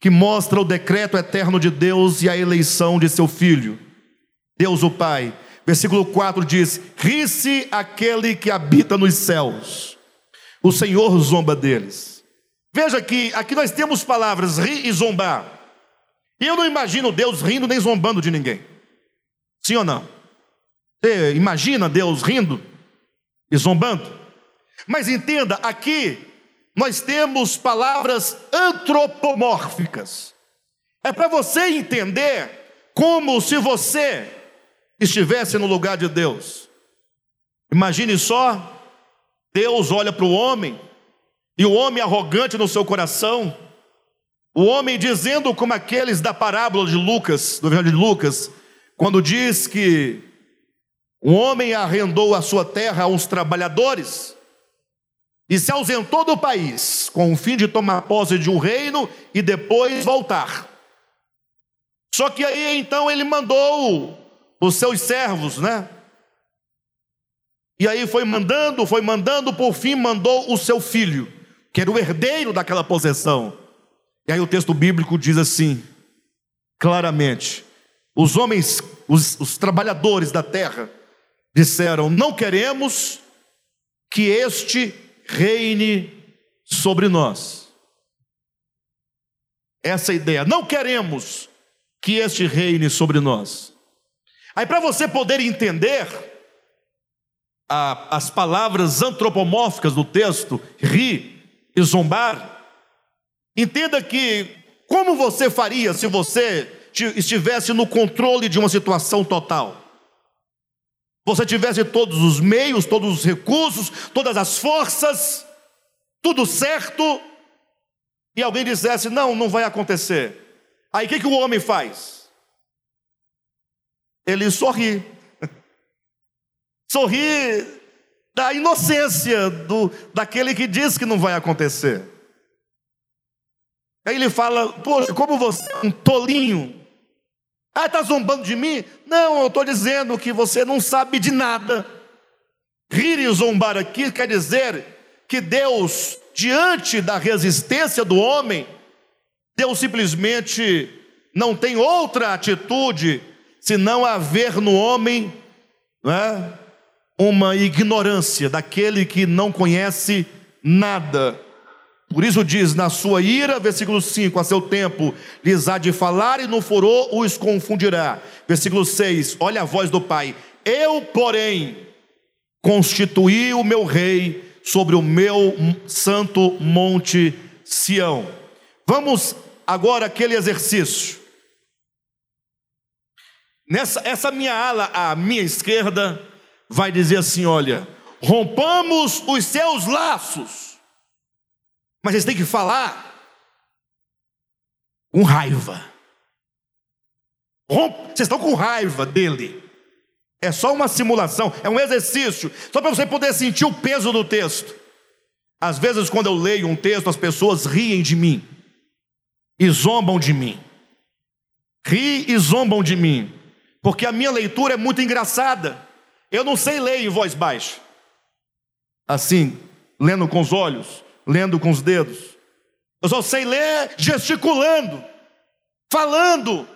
que mostra o decreto eterno de Deus e a eleição de seu filho, Deus o Pai. Versículo 4 diz: Ri-se aquele que habita nos céus, o Senhor zomba deles. Veja que aqui nós temos palavras ri e zombar. E eu não imagino Deus rindo nem zombando de ninguém. Sim ou não? Você imagina Deus rindo e zombando? Mas entenda, aqui nós temos palavras antropomórficas. É para você entender como se você estivesse no lugar de Deus. Imagine só, Deus olha para o homem, e o homem arrogante no seu coração, o homem dizendo como aqueles da parábola de Lucas, do Evangelho de Lucas, quando diz que um homem arrendou a sua terra a uns trabalhadores e se ausentou do país com o fim de tomar posse de um reino e depois voltar. Só que aí então ele mandou os seus servos, né? E aí foi mandando, foi mandando, por fim mandou o seu filho, que era o herdeiro daquela possessão. E aí o texto bíblico diz assim, claramente: os homens, os, os trabalhadores da terra, disseram: Não queremos que este reine sobre nós. Essa é ideia, não queremos que este reine sobre nós. Aí, para você poder entender a, as palavras antropomórficas do texto, ri e zombar, Entenda que, como você faria se você estivesse no controle de uma situação total? Você tivesse todos os meios, todos os recursos, todas as forças, tudo certo, e alguém dissesse: não, não vai acontecer. Aí o que, que o homem faz? Ele sorri. sorri da inocência do, daquele que diz que não vai acontecer. Aí ele fala: Poxa, como você é um tolinho. Ah, está zombando de mim? Não, eu estou dizendo que você não sabe de nada. Rir e zombar aqui quer dizer que Deus, diante da resistência do homem, Deus simplesmente não tem outra atitude senão haver no homem é, uma ignorância daquele que não conhece nada. Por isso diz: na sua ira, versículo 5, a seu tempo lhes há de falar e no furor os confundirá. Versículo 6, olha a voz do Pai: Eu, porém, constituí o meu rei sobre o meu santo monte Sião. Vamos agora aquele exercício. Nessa essa minha ala à minha esquerda vai dizer assim: olha, rompamos os seus laços mas eles têm que falar com raiva. Vocês estão com raiva dele. É só uma simulação, é um exercício, só para você poder sentir o peso do texto. Às vezes, quando eu leio um texto, as pessoas riem de mim e zombam de mim. Riem e zombam de mim, porque a minha leitura é muito engraçada. Eu não sei ler em voz baixa, assim, lendo com os olhos lendo com os dedos. Eu só sei ler gesticulando, falando.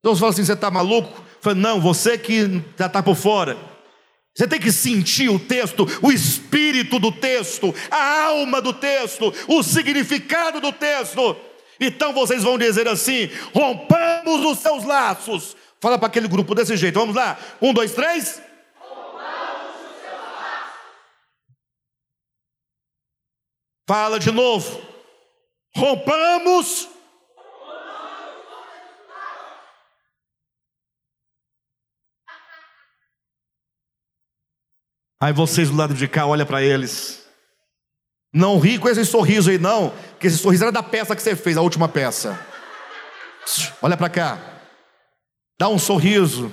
Então você fala assim: você está maluco? Eu falo, não, você que já está por fora. Você tem que sentir o texto, o espírito do texto, a alma do texto, o significado do texto. Então vocês vão dizer assim: rompamos os seus laços. Fala para aquele grupo desse jeito, vamos lá? Um, dois, três. Fala de novo. Rompamos. Aí vocês do lado de cá olha para eles. Não ri com esse sorriso aí, não, que esse sorriso era da peça que você fez, a última peça. Olha para cá. Dá um sorriso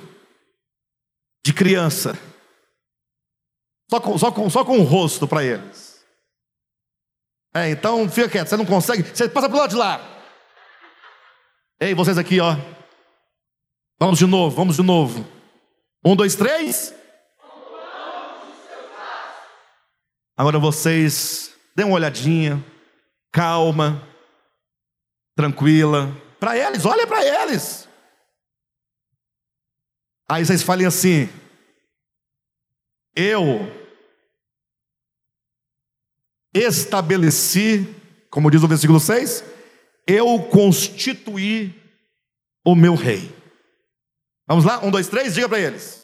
de criança. Só com, só com, só com o rosto para eles. É, então fica quieto, você não consegue, você passa pro lado de lá. Ei, vocês aqui, ó. Vamos de novo, vamos de novo. Um, dois, três. Agora vocês dêem uma olhadinha, calma, tranquila. Para eles, olha para eles. Aí vocês falem assim: Eu estabeleci, como diz o versículo 6, eu constituí o meu rei. Vamos lá? Um, dois, três, diga para eles.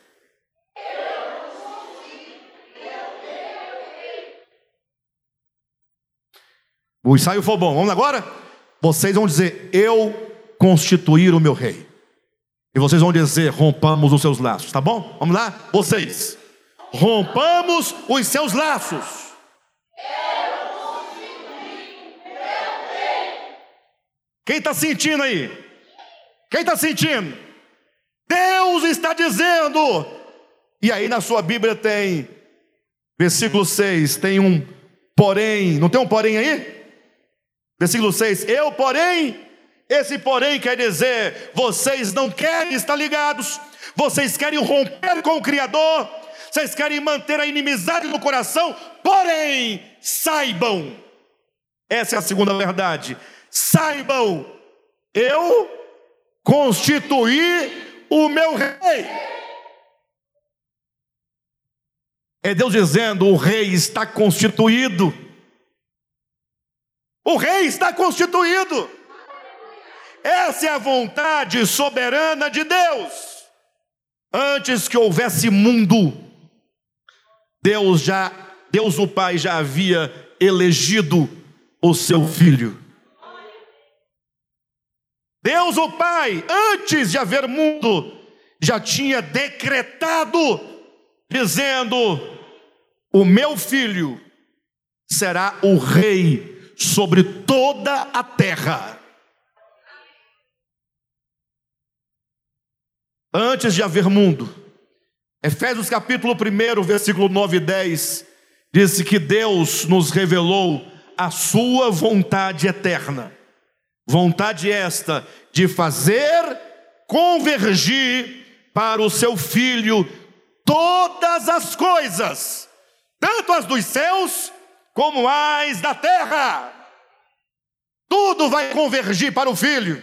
O ensaio foi bom. Vamos agora? Vocês vão dizer: Eu constituir o meu rei. E vocês vão dizer: Rompamos os seus laços. Tá bom? Vamos lá? Vocês. Rompamos os seus laços. Quem está sentindo aí? Quem está sentindo? Deus está dizendo. E aí na sua Bíblia tem, versículo 6, tem um porém. Não tem um porém aí? Versículo 6: Eu, porém, esse porém quer dizer, vocês não querem estar ligados, vocês querem romper com o Criador, vocês querem manter a inimizade no coração, porém, saibam, essa é a segunda verdade, saibam, eu constituí o meu rei. É Deus dizendo: o rei está constituído. O rei está constituído. Essa é a vontade soberana de Deus. Antes que houvesse mundo, Deus já, Deus o Pai já havia elegido o seu filho. Deus o Pai, antes de haver mundo, já tinha decretado, dizendo: O meu filho será o rei sobre toda a terra. Antes de haver mundo, Efésios capítulo 1, versículo 9 e 10, diz que Deus nos revelou a sua vontade eterna. Vontade esta de fazer convergir para o seu filho todas as coisas, tanto as dos céus como as da terra. Tudo vai convergir para o filho.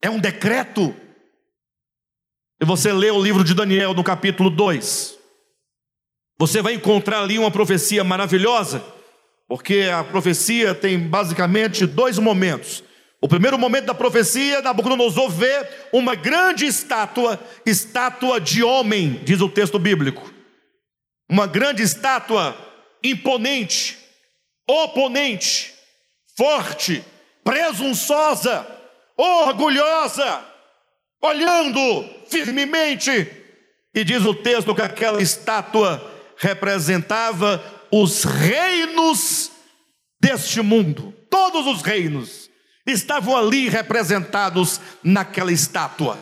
É um decreto. E você lê o livro de Daniel no capítulo 2. Você vai encontrar ali uma profecia maravilhosa, porque a profecia tem basicamente dois momentos. O primeiro momento da profecia, Nabucodonosor vê uma grande estátua, estátua de homem, diz o texto bíblico. Uma grande estátua imponente, oponente, forte, presunçosa, orgulhosa, olhando firmemente. E diz o texto que aquela estátua representava os reinos deste mundo. Todos os reinos estavam ali representados naquela estátua.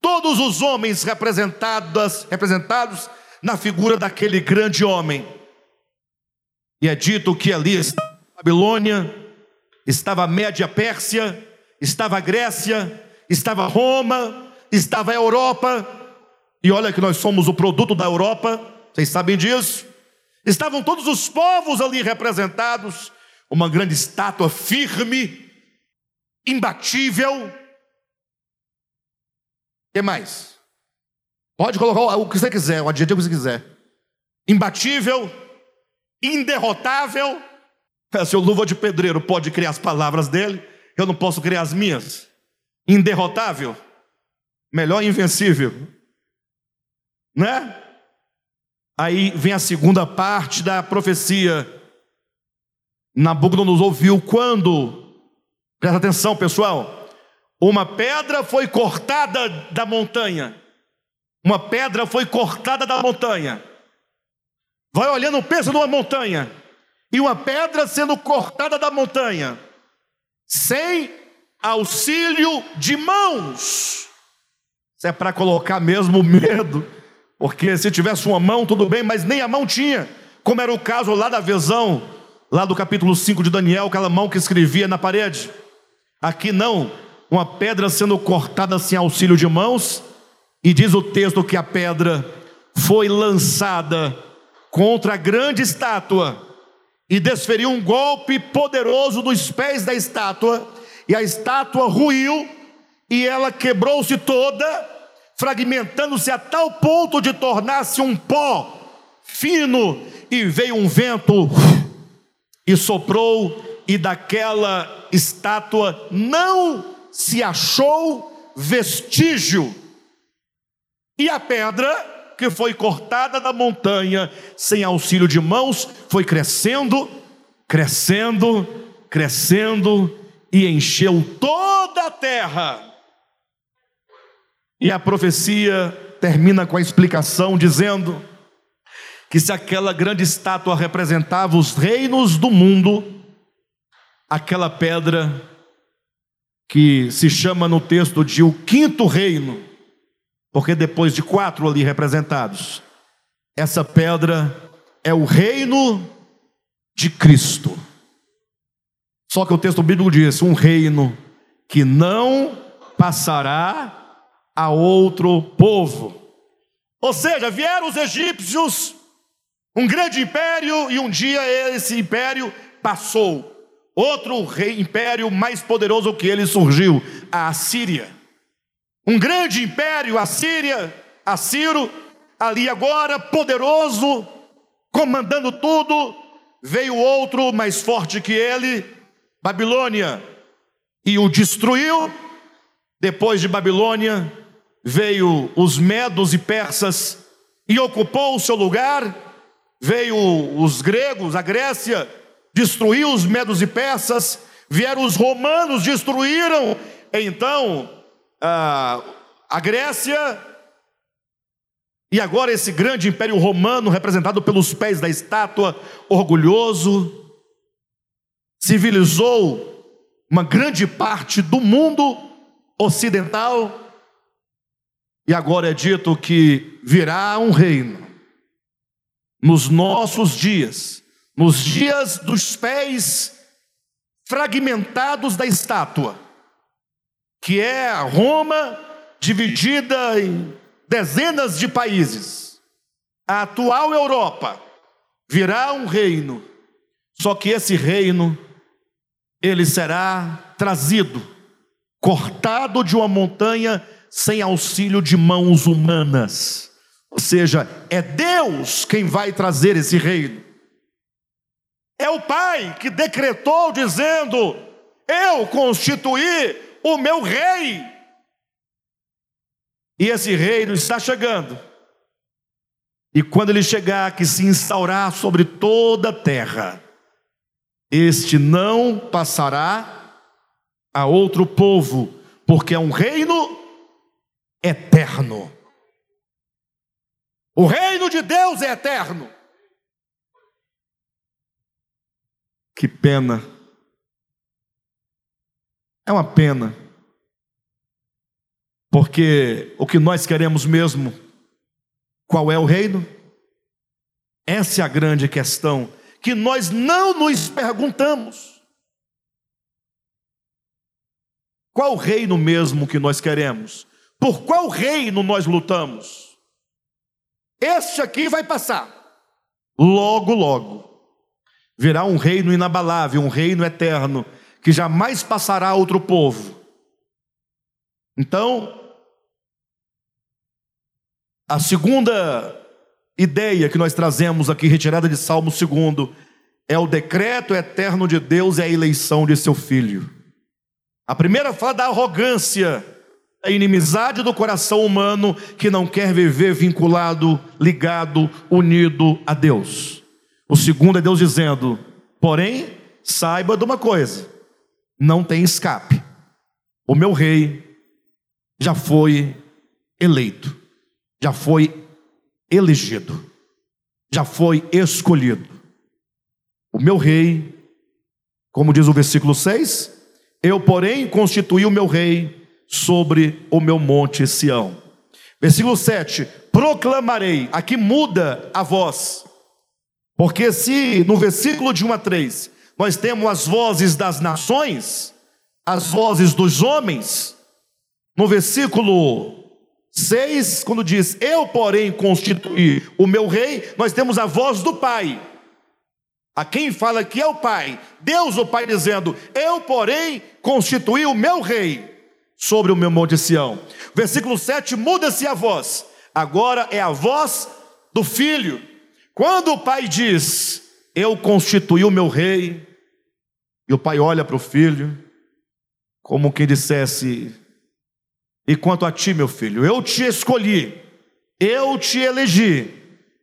Todos os homens representados, representados na figura daquele grande homem. E é dito que ali estava a Babilônia, estava a Média Pérsia, estava a Grécia, estava Roma, estava a Europa. E olha que nós somos o produto da Europa, vocês sabem disso. Estavam todos os povos ali representados, uma grande estátua firme, imbatível. O que mais? Pode colocar o que você quiser, o adjetivo que você quiser. Imbatível, inderrotável. Se o luva de pedreiro pode criar as palavras dele, eu não posso criar as minhas. Inderrotável, melhor invencível, né? Aí vem a segunda parte da profecia. Nabucodonosor ouviu quando, presta atenção pessoal, uma pedra foi cortada da montanha. Uma pedra foi cortada da montanha. Vai olhando o peso de uma montanha e uma pedra sendo cortada da montanha, sem auxílio de mãos. Isso é para colocar mesmo medo, porque se tivesse uma mão, tudo bem, mas nem a mão tinha, como era o caso lá da visão, lá do capítulo 5 de Daniel, aquela mão que escrevia na parede. Aqui não, uma pedra sendo cortada sem auxílio de mãos, e diz o texto que a pedra foi lançada contra a grande estátua e desferiu um golpe poderoso dos pés da estátua, e a estátua ruiu e ela quebrou-se toda, fragmentando-se a tal ponto de tornar-se um pó fino, e veio um vento e soprou, e daquela estátua não se achou vestígio. E a pedra que foi cortada da montanha, sem auxílio de mãos, foi crescendo, crescendo, crescendo e encheu toda a terra. E a profecia termina com a explicação dizendo que se aquela grande estátua representava os reinos do mundo, aquela pedra que se chama no texto de o quinto reino, porque depois de quatro ali representados, essa pedra é o reino de Cristo. Só que o texto bíblico diz: um reino que não passará a outro povo. Ou seja, vieram os egípcios, um grande império, e um dia esse império passou. Outro rei império mais poderoso que ele surgiu, a Assíria. Um grande império, a Síria, Assiro, ali agora, poderoso, comandando tudo, veio outro mais forte que ele, Babilônia, e o destruiu. Depois de Babilônia, veio os medos e persas e ocupou o seu lugar. Veio os gregos, a Grécia, destruiu os medos e persas. Vieram os romanos, destruíram. Então, a, a Grécia, e agora esse grande império romano, representado pelos pés da estátua, orgulhoso, civilizou uma grande parte do mundo ocidental, e agora é dito que virá um reino nos nossos dias, nos dias dos pés fragmentados da estátua que é a Roma dividida em dezenas de países. A atual Europa virá um reino, só que esse reino ele será trazido, cortado de uma montanha sem auxílio de mãos humanas. Ou seja, é Deus quem vai trazer esse reino. É o Pai que decretou dizendo: Eu constituí o meu rei. E esse reino está chegando. E quando ele chegar, que se instaurar sobre toda a terra, este não passará a outro povo, porque é um reino eterno. O reino de Deus é eterno. Que pena é uma pena, porque o que nós queremos mesmo, qual é o reino? Essa é a grande questão que nós não nos perguntamos. Qual reino mesmo que nós queremos? Por qual reino nós lutamos? Este aqui vai passar. Logo, logo. Virá um reino inabalável, um reino eterno, que jamais passará a outro povo. Então, a segunda ideia que nós trazemos aqui, retirada de Salmo 2, é o decreto eterno de Deus e a eleição de seu filho. A primeira fala da arrogância, a inimizade do coração humano que não quer viver vinculado, ligado, unido a Deus. O segundo é Deus dizendo: porém, saiba de uma coisa, não tem escape. O meu rei já foi eleito, já foi elegido, já foi escolhido. o meu rei, como diz o versículo 6, eu, porém, constituí o meu rei sobre o meu monte Sião. Versículo 7: proclamarei, aqui muda a voz, porque se no versículo de 1 a 3 nós temos as vozes das nações, as vozes dos homens, no versículo 6, quando diz: Eu, porém, constituí o meu rei, nós temos a voz do Pai. A quem fala que é o Pai, Deus o Pai dizendo: Eu, porém, constituí o meu rei sobre o meu monte Sião. Versículo 7 muda-se a voz, agora é a voz do filho. Quando o pai diz: Eu constituí o meu rei, e o pai olha para o filho, como quem dissesse: E quanto a ti, meu filho, eu te escolhi, eu te elegi,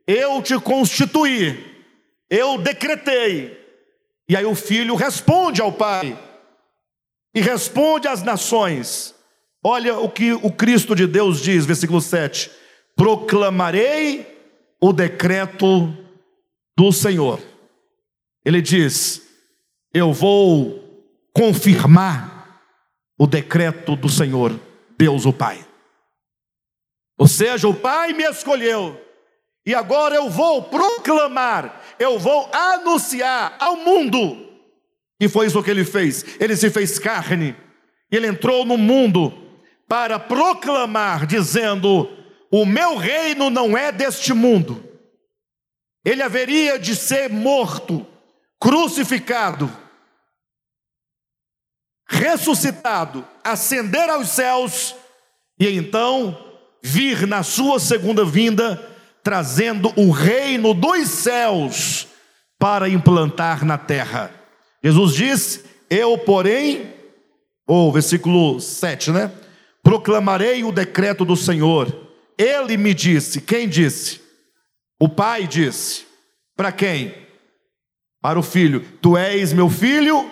eu te constituí, eu decretei. E aí o filho responde ao pai: e responde às nações. Olha o que o Cristo de Deus diz, versículo 7: Proclamarei o decreto do Senhor. Ele diz: Eu vou confirmar o decreto do Senhor, Deus o Pai. Ou seja, o Pai me escolheu, e agora eu vou proclamar, eu vou anunciar ao mundo e foi isso que ele fez. Ele se fez carne. Ele entrou no mundo para proclamar, dizendo: O meu reino não é deste mundo. Ele haveria de ser morto, crucificado, ressuscitado, ascender aos céus e então vir na sua segunda vinda, trazendo o reino dos céus para implantar na terra. Jesus diz: Eu, porém, ou versículo 7, né? Proclamarei o decreto do Senhor. Ele me disse, quem disse? O pai disse. Para quem? Para o filho: Tu és meu filho,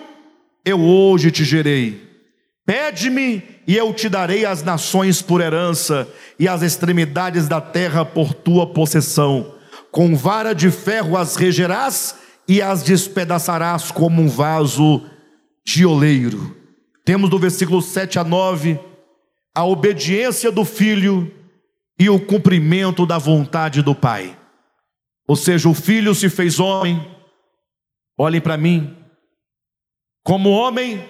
eu hoje te gerei. Pede-me e eu te darei as nações por herança e as extremidades da terra por tua possessão. Com vara de ferro as regerás e as despedaçarás como um vaso de oleiro. Temos do versículo 7 a 9 a obediência do filho e o cumprimento da vontade do pai. Ou seja, o filho se fez homem. Olhem para mim. Como homem,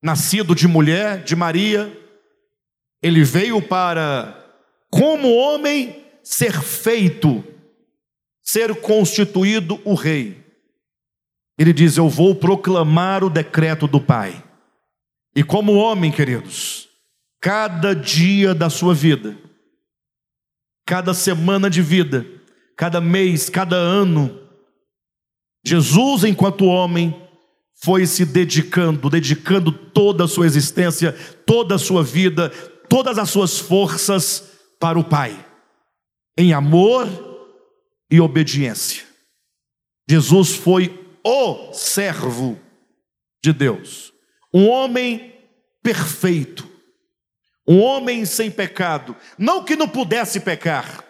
nascido de mulher, de Maria, ele veio para, como homem, ser feito ser constituído o rei. Ele diz: Eu vou proclamar o decreto do Pai. E como homem, queridos, cada dia da sua vida, cada semana de vida, cada mês, cada ano, Jesus, enquanto homem, foi se dedicando, dedicando toda a sua existência, toda a sua vida, todas as suas forças para o Pai, em amor e obediência. Jesus foi o servo de Deus, um homem perfeito, um homem sem pecado, não que não pudesse pecar.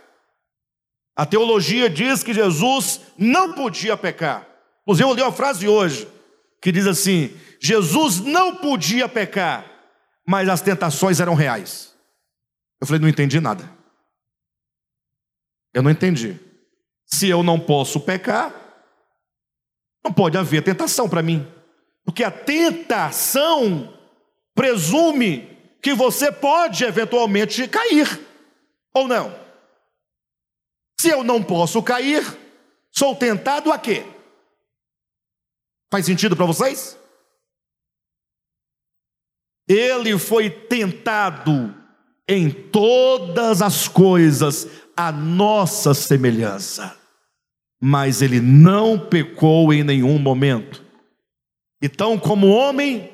A teologia diz que Jesus não podia pecar. Inclusive, eu li uma frase hoje que diz assim: Jesus não podia pecar, mas as tentações eram reais. Eu falei, não entendi nada. Eu não entendi. Se eu não posso pecar, não pode haver tentação para mim. Porque a tentação presume que você pode eventualmente cair, ou não. Se eu não posso cair, sou tentado a quê? Faz sentido para vocês? Ele foi tentado em todas as coisas a nossa semelhança mas ele não pecou em nenhum momento. Então, como homem,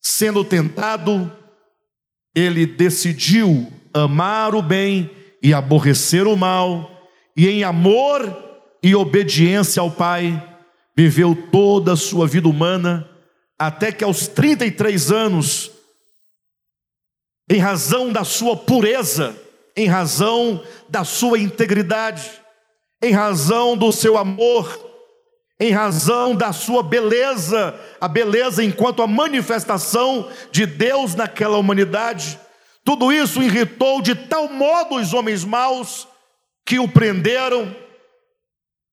sendo tentado, ele decidiu amar o bem e aborrecer o mal, e em amor e obediência ao Pai, viveu toda a sua vida humana, até que aos 33 anos, em razão da sua pureza, em razão da sua integridade, em razão do seu amor, em razão da sua beleza, a beleza enquanto a manifestação de Deus naquela humanidade. Tudo isso irritou de tal modo os homens maus que o prenderam,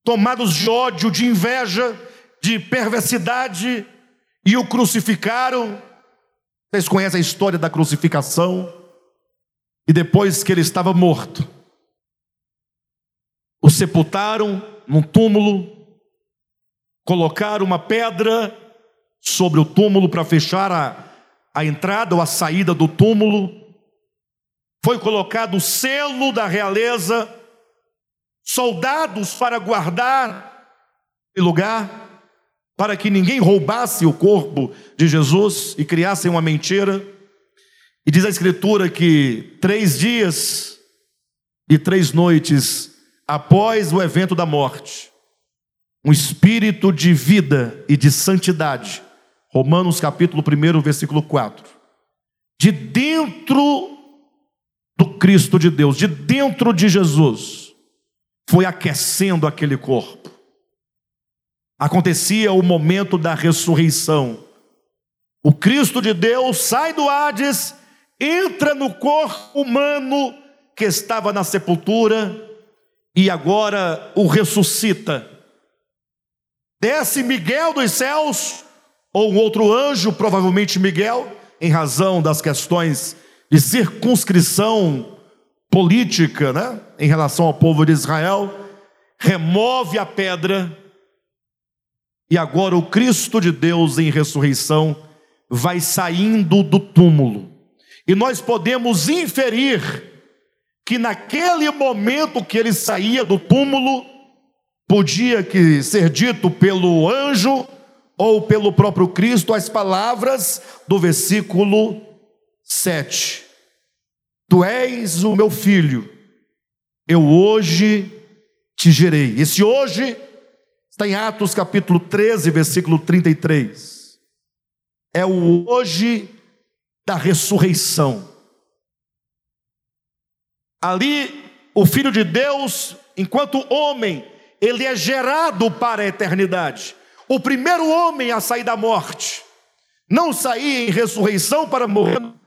tomados de ódio, de inveja, de perversidade, e o crucificaram. Vocês conhecem a história da crucificação? E depois que ele estava morto, o sepultaram num túmulo, colocaram uma pedra sobre o túmulo para fechar a, a entrada ou a saída do túmulo, foi colocado o selo da realeza, soldados para guardar o lugar, para que ninguém roubasse o corpo de Jesus e criassem uma mentira. E diz a Escritura que três dias e três noites após o evento da morte, um espírito de vida e de santidade. Romanos capítulo 1, versículo 4. De dentro do Cristo de Deus, de dentro de Jesus, foi aquecendo aquele corpo. Acontecia o momento da ressurreição. O Cristo de Deus sai do Hades, entra no corpo humano que estava na sepultura e agora o ressuscita. Desce Miguel dos céus, ou um outro anjo, provavelmente Miguel, em razão das questões de circunscrição política, né, em relação ao povo de Israel, remove a pedra, e agora o Cristo de Deus em ressurreição vai saindo do túmulo. E nós podemos inferir que naquele momento que ele saía do túmulo, podia que ser dito pelo anjo ou pelo próprio Cristo as palavras do versículo 7. Tu és o meu filho, eu hoje te gerei. Esse hoje está em Atos capítulo 13, versículo 33. É o hoje da ressurreição. Ali, o Filho de Deus, enquanto homem, ele é gerado para a eternidade. O primeiro homem a sair da morte, não sair em ressurreição para morrer,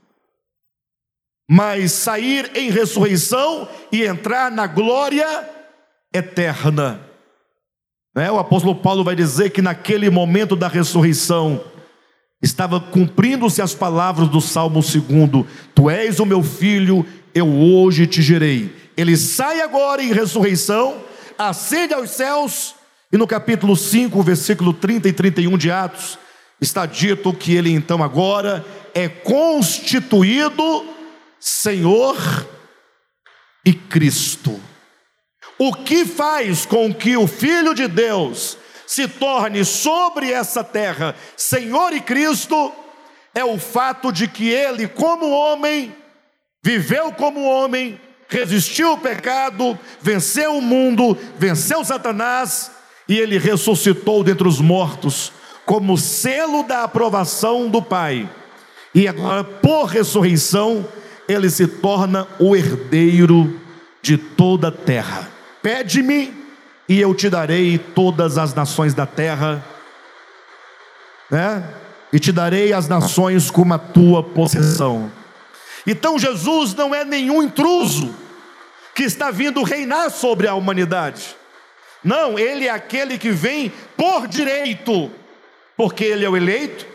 mas sair em ressurreição e entrar na glória eterna. É, o apóstolo Paulo vai dizer que naquele momento da ressurreição, estava cumprindo-se as palavras do Salmo 2: Tu és o meu filho, eu hoje te gerei. Ele sai agora em ressurreição, ascende aos céus, e no capítulo 5, versículo 30 e 31 de Atos, está dito que ele então agora é constituído Senhor e Cristo. O que faz com que o Filho de Deus se torne sobre essa terra Senhor e Cristo é o fato de que ele, como homem, viveu como homem, resistiu ao pecado, venceu o mundo, venceu Satanás e ele ressuscitou dentre os mortos como selo da aprovação do Pai. E agora, por ressurreição, ele se torna o herdeiro de toda a terra. Pede-me e eu te darei todas as nações da terra, né? E te darei as nações como a tua possessão. Então Jesus não é nenhum intruso que está vindo reinar sobre a humanidade. Não, ele é aquele que vem por direito, porque ele é o eleito,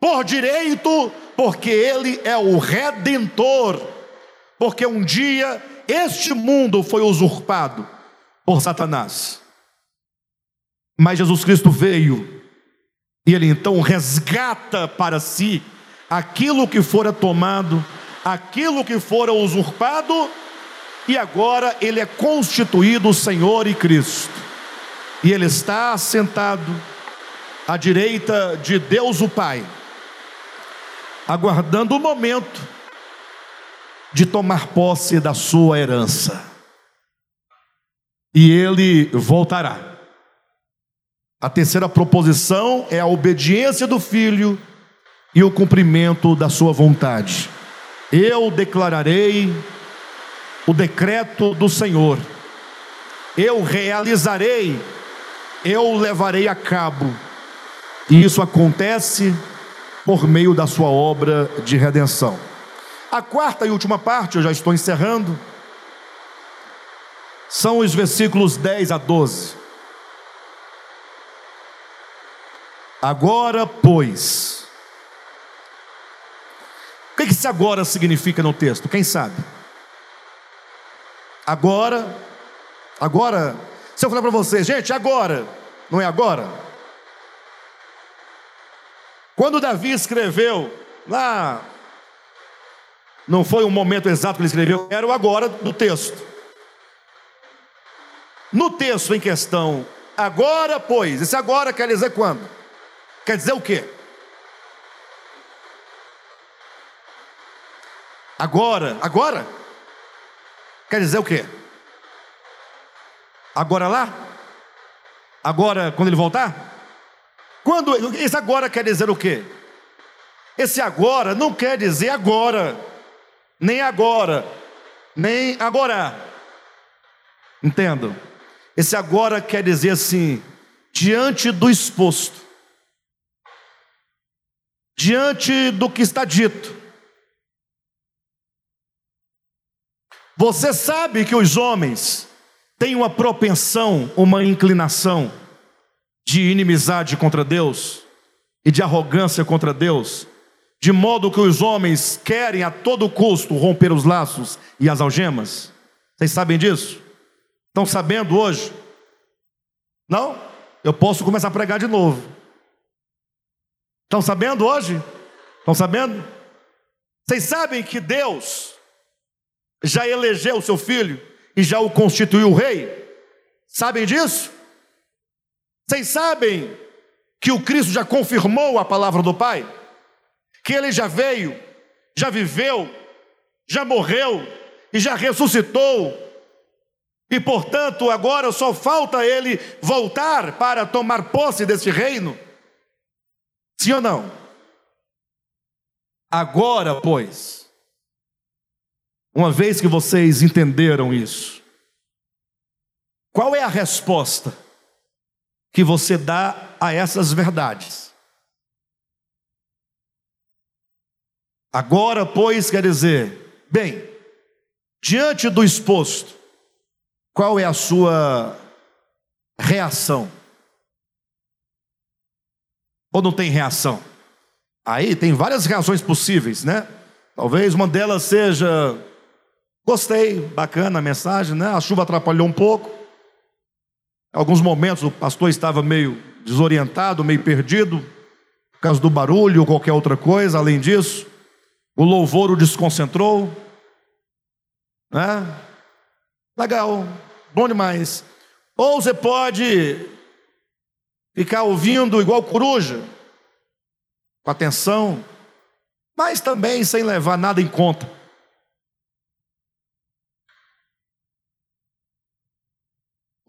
por direito, porque ele é o redentor, porque um dia este mundo foi usurpado por Satanás. Mas Jesus Cristo veio e ele então resgata para si aquilo que fora tomado aquilo que fora usurpado, e agora ele é constituído Senhor e Cristo. E ele está sentado à direita de Deus o Pai, aguardando o momento de tomar posse da sua herança. E ele voltará. A terceira proposição é a obediência do filho e o cumprimento da sua vontade. Eu declararei o decreto do Senhor, eu realizarei eu levarei a cabo. E isso acontece por meio da sua obra de redenção. A quarta e última parte, eu já estou encerrando, são os versículos 10 a 12. Agora, pois, o que esse agora significa no texto? Quem sabe? Agora, agora, se eu falar para vocês, gente, agora, não é agora? Quando Davi escreveu lá, não foi o momento exato que ele escreveu, era o agora do texto. No texto em questão, agora, pois, esse agora quer dizer quando? Quer dizer o quê? Agora, agora? Quer dizer o quê? Agora lá? Agora quando ele voltar? Quando esse agora quer dizer o quê? Esse agora não quer dizer agora, nem agora, nem agora. Entendo? Esse agora quer dizer assim, diante do exposto, diante do que está dito. Você sabe que os homens têm uma propensão, uma inclinação de inimizade contra Deus e de arrogância contra Deus, de modo que os homens querem a todo custo romper os laços e as algemas. Vocês sabem disso? Estão sabendo hoje? Não? Eu posso começar a pregar de novo. Estão sabendo hoje? Estão sabendo? Vocês sabem que Deus já elegeu o seu filho e já o constituiu rei? Sabem disso? Vocês sabem que o Cristo já confirmou a palavra do Pai? Que ele já veio, já viveu, já morreu e já ressuscitou e portanto, agora só falta ele voltar para tomar posse desse reino. Sim ou não? Agora, pois, uma vez que vocês entenderam isso, qual é a resposta que você dá a essas verdades? Agora, pois, quer dizer, bem, diante do exposto, qual é a sua reação? Ou não tem reação? Aí tem várias reações possíveis, né? Talvez uma delas seja: gostei, bacana a mensagem, né? A chuva atrapalhou um pouco. Alguns momentos o pastor estava meio desorientado, meio perdido, por causa do barulho ou qualquer outra coisa. Além disso, o louvor o desconcentrou. Né? Legal, bom demais. Ou você pode ficar ouvindo igual coruja, com atenção, mas também sem levar nada em conta.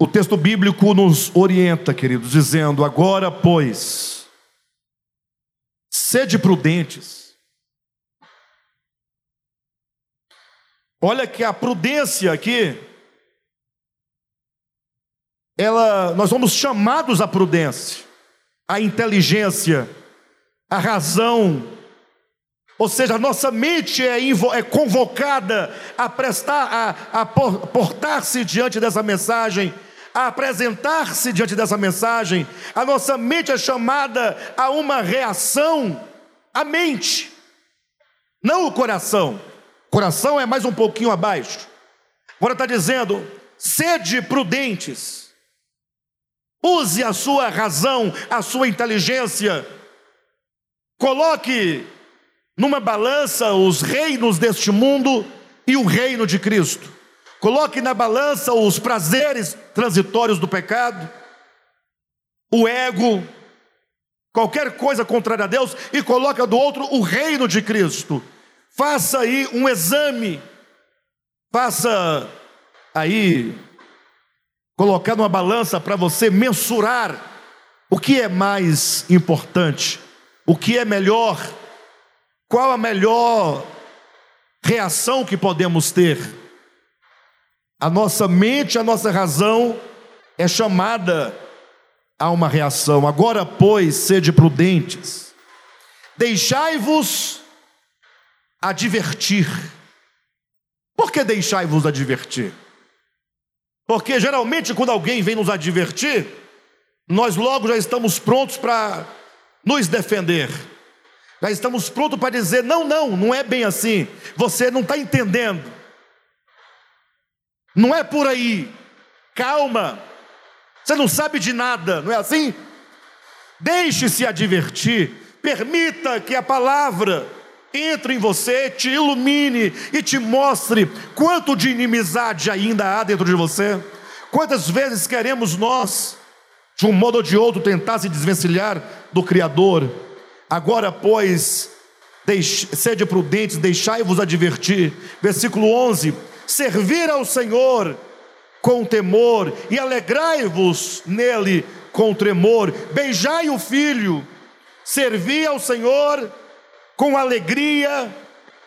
O texto bíblico nos orienta, queridos, dizendo: agora, pois, sede prudentes. Olha que a prudência aqui ela, nós somos chamados à prudência, à inteligência, à razão, ou seja, a nossa mente é, é convocada a prestar, a, a portar-se diante dessa mensagem, a apresentar-se diante dessa mensagem, a nossa mente é chamada a uma reação, a mente, não o coração. O coração é mais um pouquinho abaixo. Agora está dizendo: sede prudentes. Use a sua razão, a sua inteligência. Coloque numa balança os reinos deste mundo e o reino de Cristo. Coloque na balança os prazeres transitórios do pecado, o ego, qualquer coisa contrária a Deus e coloque do outro o reino de Cristo. Faça aí um exame. Faça aí colocar numa balança para você mensurar o que é mais importante, o que é melhor, qual a melhor reação que podemos ter. A nossa mente, a nossa razão é chamada há uma reação. Agora, pois, sede prudentes, deixai-vos advertir. Por que deixai-vos advertir? Porque geralmente, quando alguém vem nos advertir, nós logo já estamos prontos para nos defender. Já estamos prontos para dizer: não, não, não é bem assim. Você não está entendendo. Não é por aí. Calma. Você não sabe de nada, não é assim? Deixe-se advertir. Permita que a palavra entre em você, te ilumine e te mostre quanto de inimizade ainda há dentro de você. Quantas vezes queremos nós, de um modo ou de outro, tentar se desvencilhar do Criador? Agora, pois, deixe, sede prudentes, deixai-vos advertir. Versículo 11: Servir ao Senhor com temor e alegrai-vos nele com tremor. Beijai o filho, servi ao Senhor com alegria,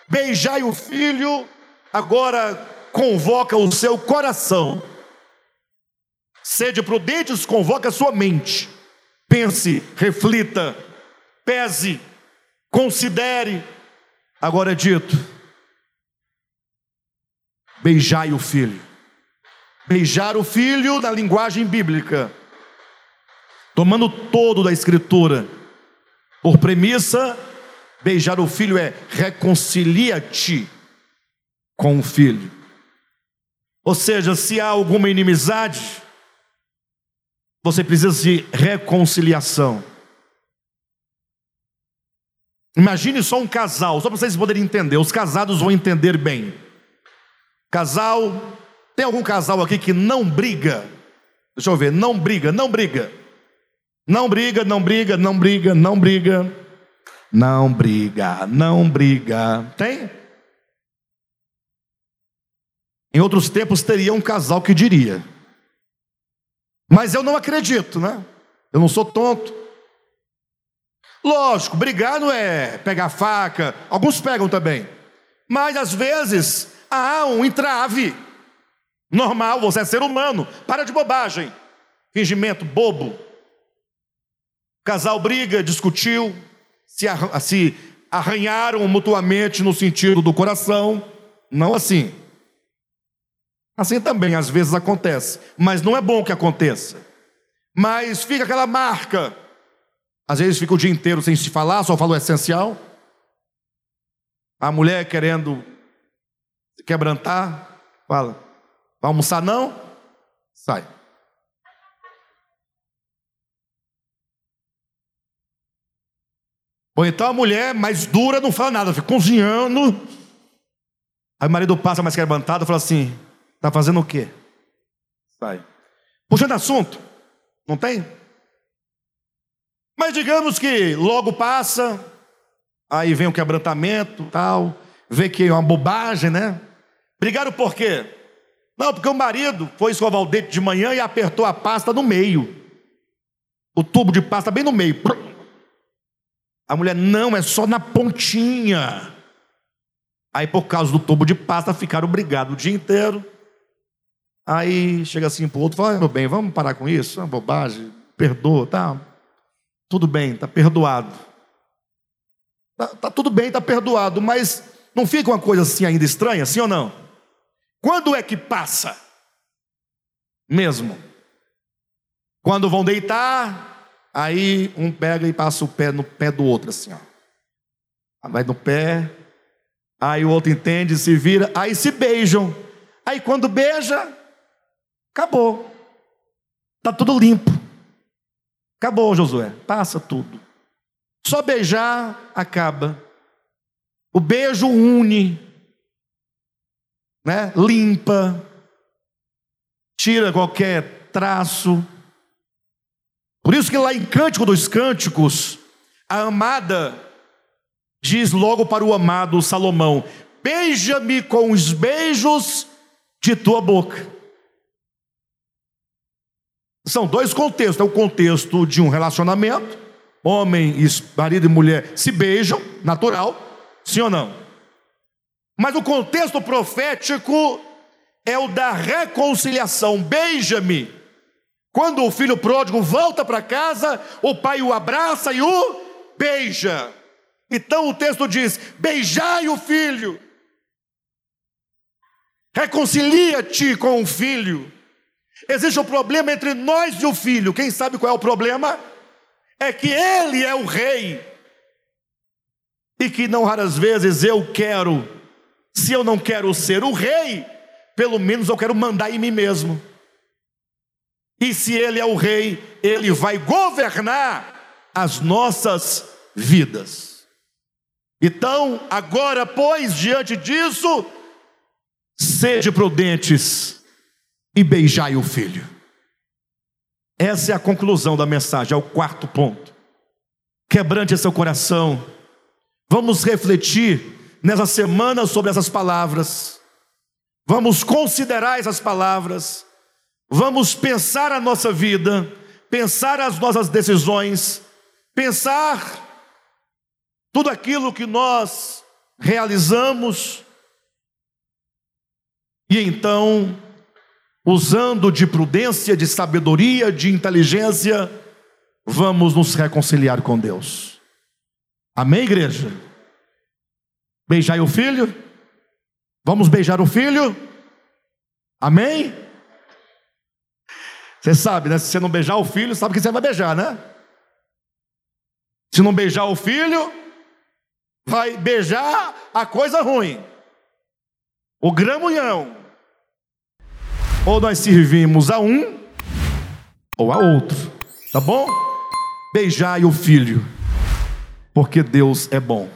beijai o filho, agora convoca o seu coração. Sede prudentes, convoca a sua mente. Pense, reflita, pese, considere. Agora é dito: beijai o filho. Beijar o filho na linguagem bíblica, tomando todo da Escritura, por premissa, beijar o filho é reconcilia-te com o filho. Ou seja, se há alguma inimizade, você precisa de reconciliação. Imagine só um casal, só para vocês poderem entender, os casados vão entender bem. Casal, tem algum casal aqui que não briga? Deixa eu ver, não briga, não briga. Não briga, não briga, não briga, não briga. Não briga, não briga. Tem? Em outros tempos teria um casal que diria. Mas eu não acredito, né? Eu não sou tonto. Lógico, brigar não é pegar faca, alguns pegam também. Mas às vezes há um entrave. Normal, você é ser humano. Para de bobagem. Fingimento bobo. Casal briga, discutiu, se, se arranharam mutuamente no sentido do coração. Não assim. Assim também às vezes acontece, mas não é bom que aconteça. Mas fica aquela marca às vezes fica o dia inteiro sem se falar, só fala o essencial. A mulher querendo quebrantar, fala: Vai almoçar não? Sai. Ou então a mulher mais dura não fala nada, fica cozinhando. Aí o marido passa mais quebrantado e fala assim: Está fazendo o quê? Sai. Puxando assunto, não tem? Mas digamos que logo passa, aí vem o quebrantamento, tal, vê que é uma bobagem, né? Brigaram por quê? Não, porque o marido foi escovar o dente de manhã e apertou a pasta no meio. O tubo de pasta bem no meio. A mulher, não, é só na pontinha. Aí, por causa do tubo de pasta, ficaram brigados o dia inteiro. Aí chega assim para o outro, fala, meu bem, vamos parar com isso, é uma bobagem, perdoa, tá? Tudo bem, está perdoado. Está tá tudo bem, está perdoado, mas não fica uma coisa assim ainda estranha, sim ou não? Quando é que passa? Mesmo. Quando vão deitar, aí um pega e passa o pé no pé do outro, assim, ó. Vai no pé, aí o outro entende, se vira, aí se beijam. Aí quando beija, acabou. Está tudo limpo. Acabou, Josué, passa tudo. Só beijar acaba. O beijo une, né? limpa, tira qualquer traço. Por isso que lá em Cântico dos Cânticos, a amada diz logo para o amado Salomão: Beija-me com os beijos de tua boca. São dois contextos. É o contexto de um relacionamento, homem, marido e mulher se beijam, natural, sim ou não? Mas o contexto profético é o da reconciliação. Beija-me Quando o filho pródigo volta para casa, o pai o abraça e o beija. Então o texto diz: beijai o filho, reconcilia-te com o filho. Existe um problema entre nós e o filho. Quem sabe qual é o problema? É que ele é o rei. E que não raras vezes eu quero, se eu não quero ser o rei, pelo menos eu quero mandar em mim mesmo. E se Ele é o Rei, Ele vai governar as nossas vidas. Então, agora, pois, diante disso, sede prudentes e beijai o filho. Essa é a conclusão da mensagem, é o quarto ponto. Quebrante seu coração. Vamos refletir nessa semana sobre essas palavras. Vamos considerar essas palavras vamos pensar a nossa vida, pensar as nossas decisões, pensar tudo aquilo que nós realizamos, e então, usando de prudência, de sabedoria, de inteligência, vamos nos reconciliar com Deus. Amém, igreja? Beijai o filho? Vamos beijar o filho? Amém? Você sabe, né? Se você não beijar o filho, sabe que você vai beijar, né? Se não beijar o filho, vai beijar a coisa ruim. O gramunhão. Ou nós servimos a um ou a outro. Tá bom? Beijai o filho, porque Deus é bom.